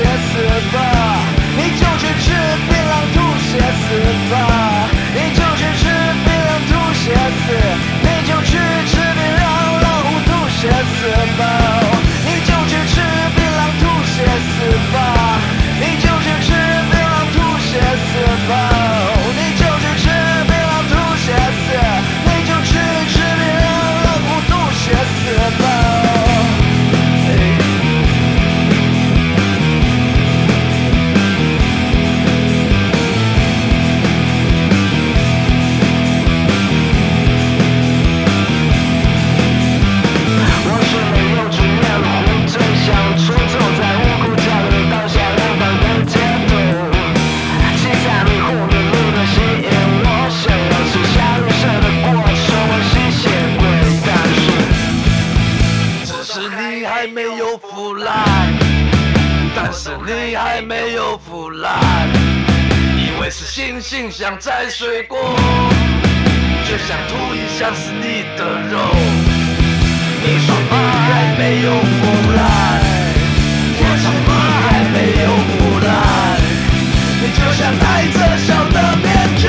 吐血死吧！你就去吃你还没有腐烂。以为是惺惺相在水果，却像吐一像是你的肉。你说你还没有腐烂，我说你还没有腐烂。你就像戴着笑的面具，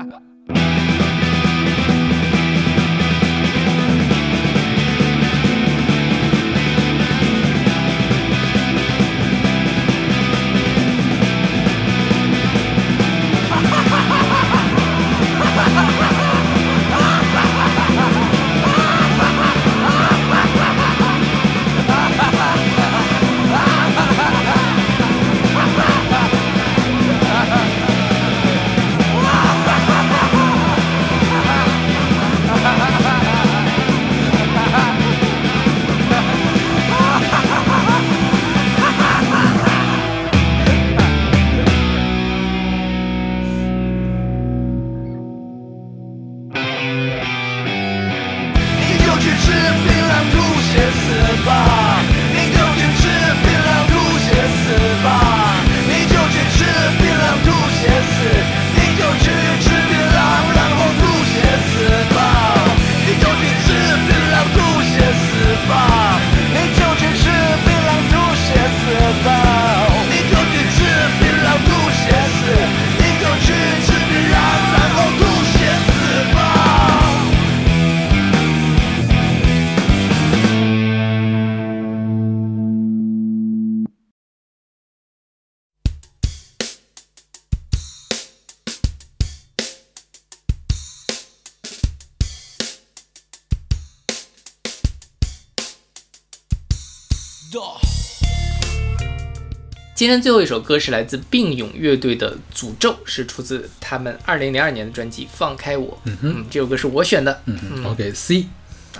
今天最后一首歌是来自病勇乐队的《诅咒》，是出自他们二零零二年的专辑《放开我》。嗯这首歌是我选的。嗯哼，OK C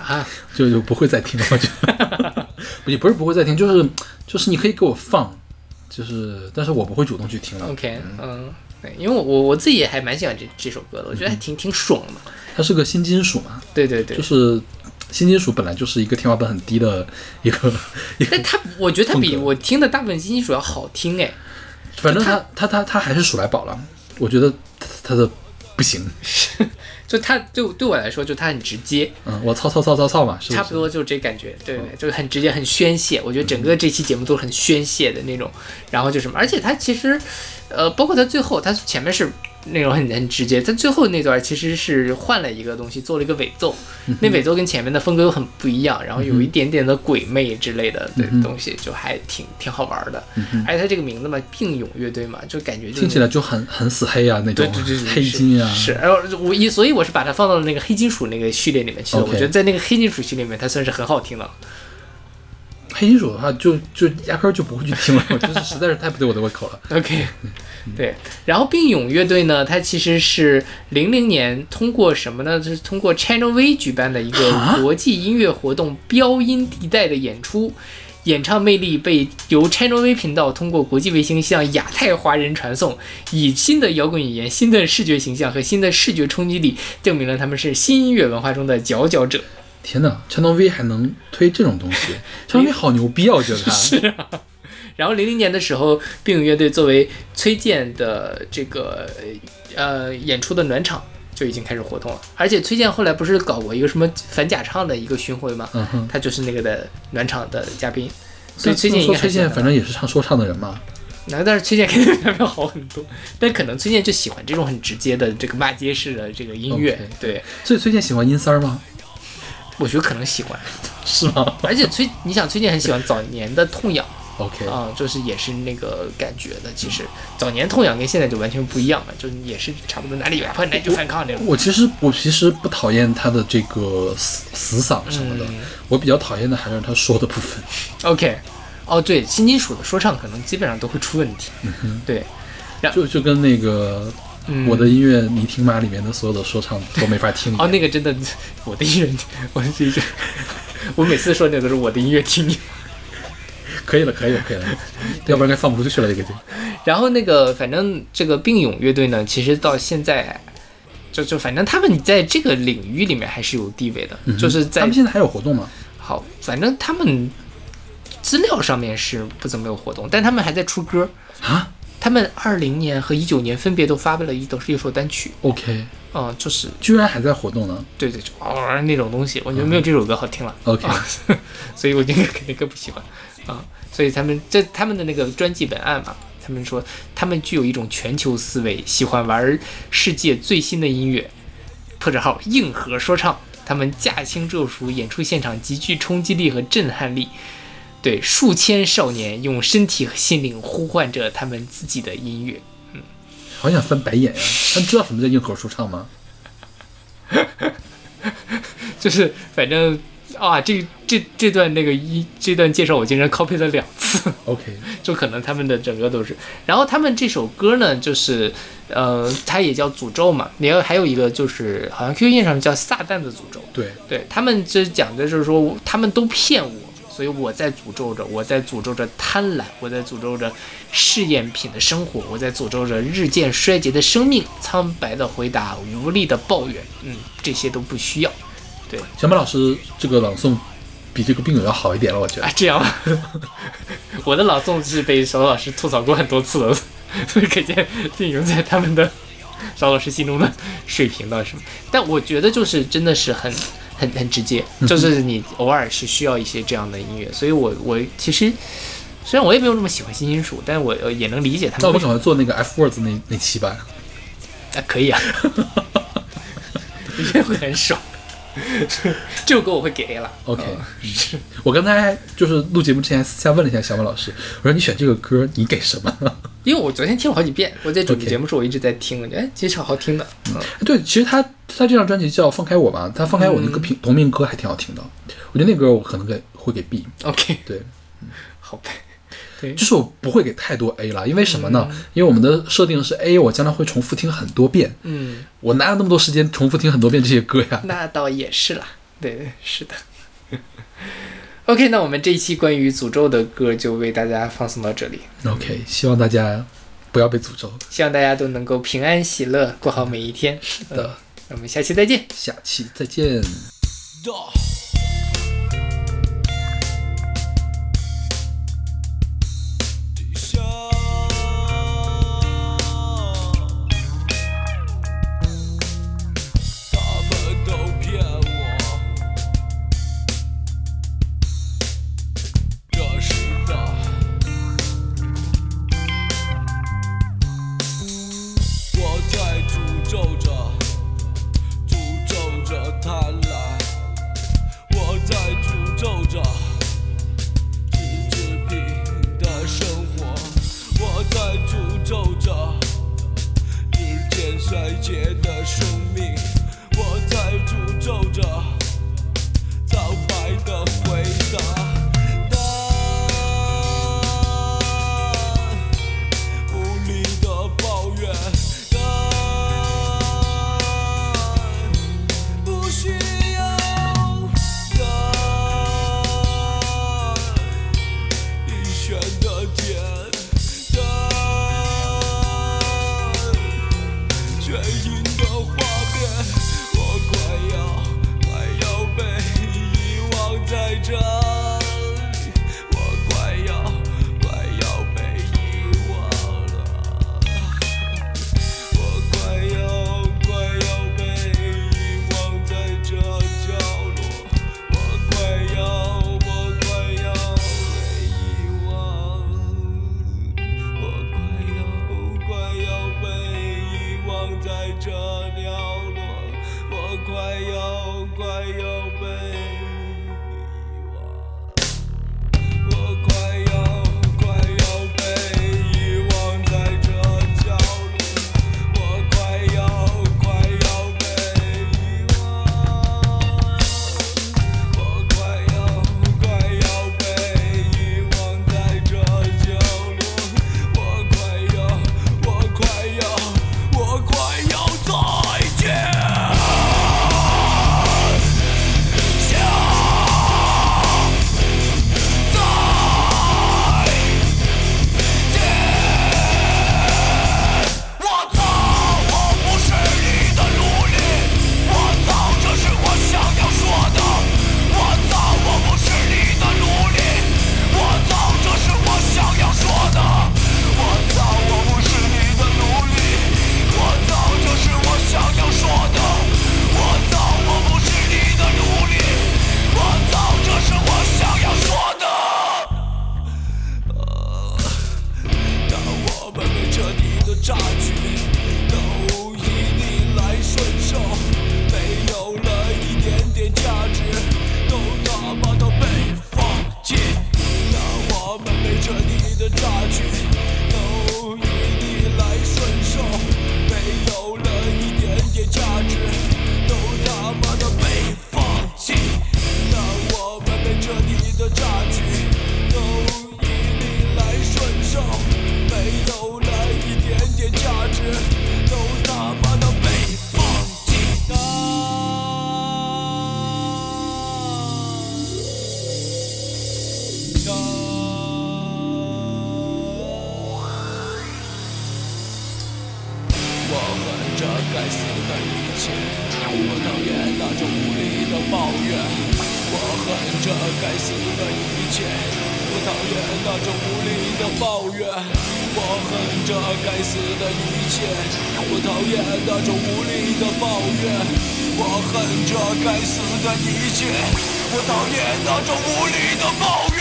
啊，就就不会再听了，我觉得。不 (laughs) 也不是不会再听，就是就是你可以给我放，就是但是我不会主动去听了。OK，嗯，对，因为我我我自己也还蛮喜欢这这首歌的，我觉得还挺挺爽的。它是个新金属嘛，对对对，就是新金属本来就是一个天花板很低的一个 (laughs) 一个但，它我觉得它比我听的大部分新金属要好听哎。反正它它它它它还是数来宝了，我觉得它它的不行，(laughs) 就它对对我来说，就它很直接，嗯，我操操操操操嘛，差不多就是这感觉，对对，就是很直接，很宣泄。我觉得整个这期节目都是很宣泄的那种，然后就什么，而且它其实，呃，包括它最后，它前面是那种很很直接，但最后那段其实是换了一个东西，做了一个尾奏，那尾奏跟前面的风格又很不一样，然后有一点点的鬼魅之类的的东西，就还挺挺好玩的。而且它这个名字嘛，病勇乐队嘛，就感觉就听起来就很很死黑啊那种对对对对，黑金啊，是，然后我一所以我是把它放到了那个黑金属那个序列里面去的。我觉得在那个黑金属系列里面，它算是很好听了。黑金属的话就就压根儿就不会去听了，就是实在是太不对我的胃口了。(laughs) OK，对。然后并勇乐队呢，它其实是零零年通过什么呢？就是通过 Channel V 举办的一个啊国际音乐活动标音地带的演出。演唱魅力被由 Channel V 频道通过国际卫星向亚太华人传送，以新的摇滚语言、新的视觉形象和新的视觉冲击力，证明了他们是新音乐文化中的佼佼者。天哪，Channel V 还能推这种东西，Channel V 好牛逼啊！我觉得它 (laughs) 然后零零年的时候，病友乐队作为崔健的这个呃演出的暖场就已经开始活动了，而且崔健后来不是搞过一个什么反假唱的一个巡回吗？嗯哼，他就是那个的暖场的嘉宾，所以崔健说崔健反正也是唱说唱的人嘛，那但是崔健肯定比他们好很多，但可能崔健就喜欢这种很直接的这个骂街式的这个音乐对。所以崔健喜欢阴三儿吗？我觉得可能喜欢，是 (laughs) 吗而且崔你想崔健很喜欢早年的痛痒。？OK，啊、就是也是那个感觉的。其实早年痛痒跟现在就完全不一样了，就也是差不多哪里有牙碰哪里就反抗那种。我其实我其实不讨厌他的这个死死嗓什么的，嗯我比较讨厌的还是他说的部分。OK，哦对，新金属的说唱可能基本上都会出问题。对，就就跟那个嗯我的音乐你听吗里面的所有的说唱都没法听。哦那个真的，我的音乐，我这个，我每次说那个都是我的音乐听。可以了，可以了，可以了，要不然该放不出去了这个就。然后那个反正这个并勇乐队呢，其实到现在。就就反正他们在这个领域里面还是有地位的，就是在他们现在还有活动吗？好，反正他们资料上面是不怎么有活动，但他们还在出歌。啊他们二零年和一九年分别都发布了一都是一首单曲，，OK，嗯，就是居然还在活动呢。对对，就嗷、那种东西，我觉得没有这首歌好听了。OK 啊 (laughs) 所以我应该肯定更不喜欢啊。所以他们这他们的那个专辑本案嘛，他们说他们具有一种全球思维，喜欢玩世界最新的音乐，破折号硬核说唱。他们驾轻就熟，演出现场极具冲击力和震撼力。对，数千少年用身体和心灵呼唤着他们自己的音乐。嗯好想翻白眼呀、他们知道什么叫硬核说唱吗？(laughs) 就是反正 (laughs) 啊，这这这段那个一这段介绍我竟然 copy 了两次。OK，(laughs) 就可能他们的整个都是。然后他们这首歌呢，就是呃，它也叫诅咒嘛，也有还有一个就是好像 QQ 音乐上面叫撒旦的诅咒。对，对他们这讲的就是说，他们都骗我，所以我在诅咒着，我在诅咒着贪婪，我在诅咒着试验品的生活，我在诅咒着日渐衰竭的生命，苍白的回答，无力的抱怨，嗯，这些都不需要小马老师这个朗诵比这个病友要好一点了，我觉得啊。。这样吗？(laughs) 我的朗诵是被邵老师吐槽过很多次了，(laughs) 所以可见并勇在他们的小老师心中的水平到底是什么。但我觉得就是真的是很很很直接，就是你偶尔是需要一些这样的音乐，所以我我其实虽然我也没有那么喜欢新金属，但我呃也能理解他那我们们为什么赶快做那个 F words 那那期吧。啊可以啊，(laughs) 我觉得会很爽。这首歌我会给 A 了。OK，(laughs) 我刚才就是录节目之前私下问了一下小马老师，我说你选这个歌你给什么？(laughs) 因为我昨天听了好几遍，我在准备节目时候我一直在听，我觉得哎，其实好好听的。嗯，对，其实他他这张专辑叫《放开我》嘛，他《放开我》那个平同名歌还挺好听的，我觉得那歌我可能给会给 B，OK，对，好呗。对，就是我不会给太多 A 了，因为什么呢？因为我们的设定是 A，我将来会重复听很多遍，嗯，我哪有那么多时间重复听很多遍这些歌呀？(laughs) 那倒也是啦。对对，是的。(laughs) OK，那我们这一期关于诅咒的歌就为大家放送到这里，OK，希望大家不要被诅咒。希望大家都能够平安喜乐，过好每一天。是的，那我们下期再见。下期再见。这该死的一切，我讨厌那种无力的抱怨，我恨这该死的一切，我讨厌那种无力的抱怨，我恨这该死的一切，我讨厌那种无力的抱怨。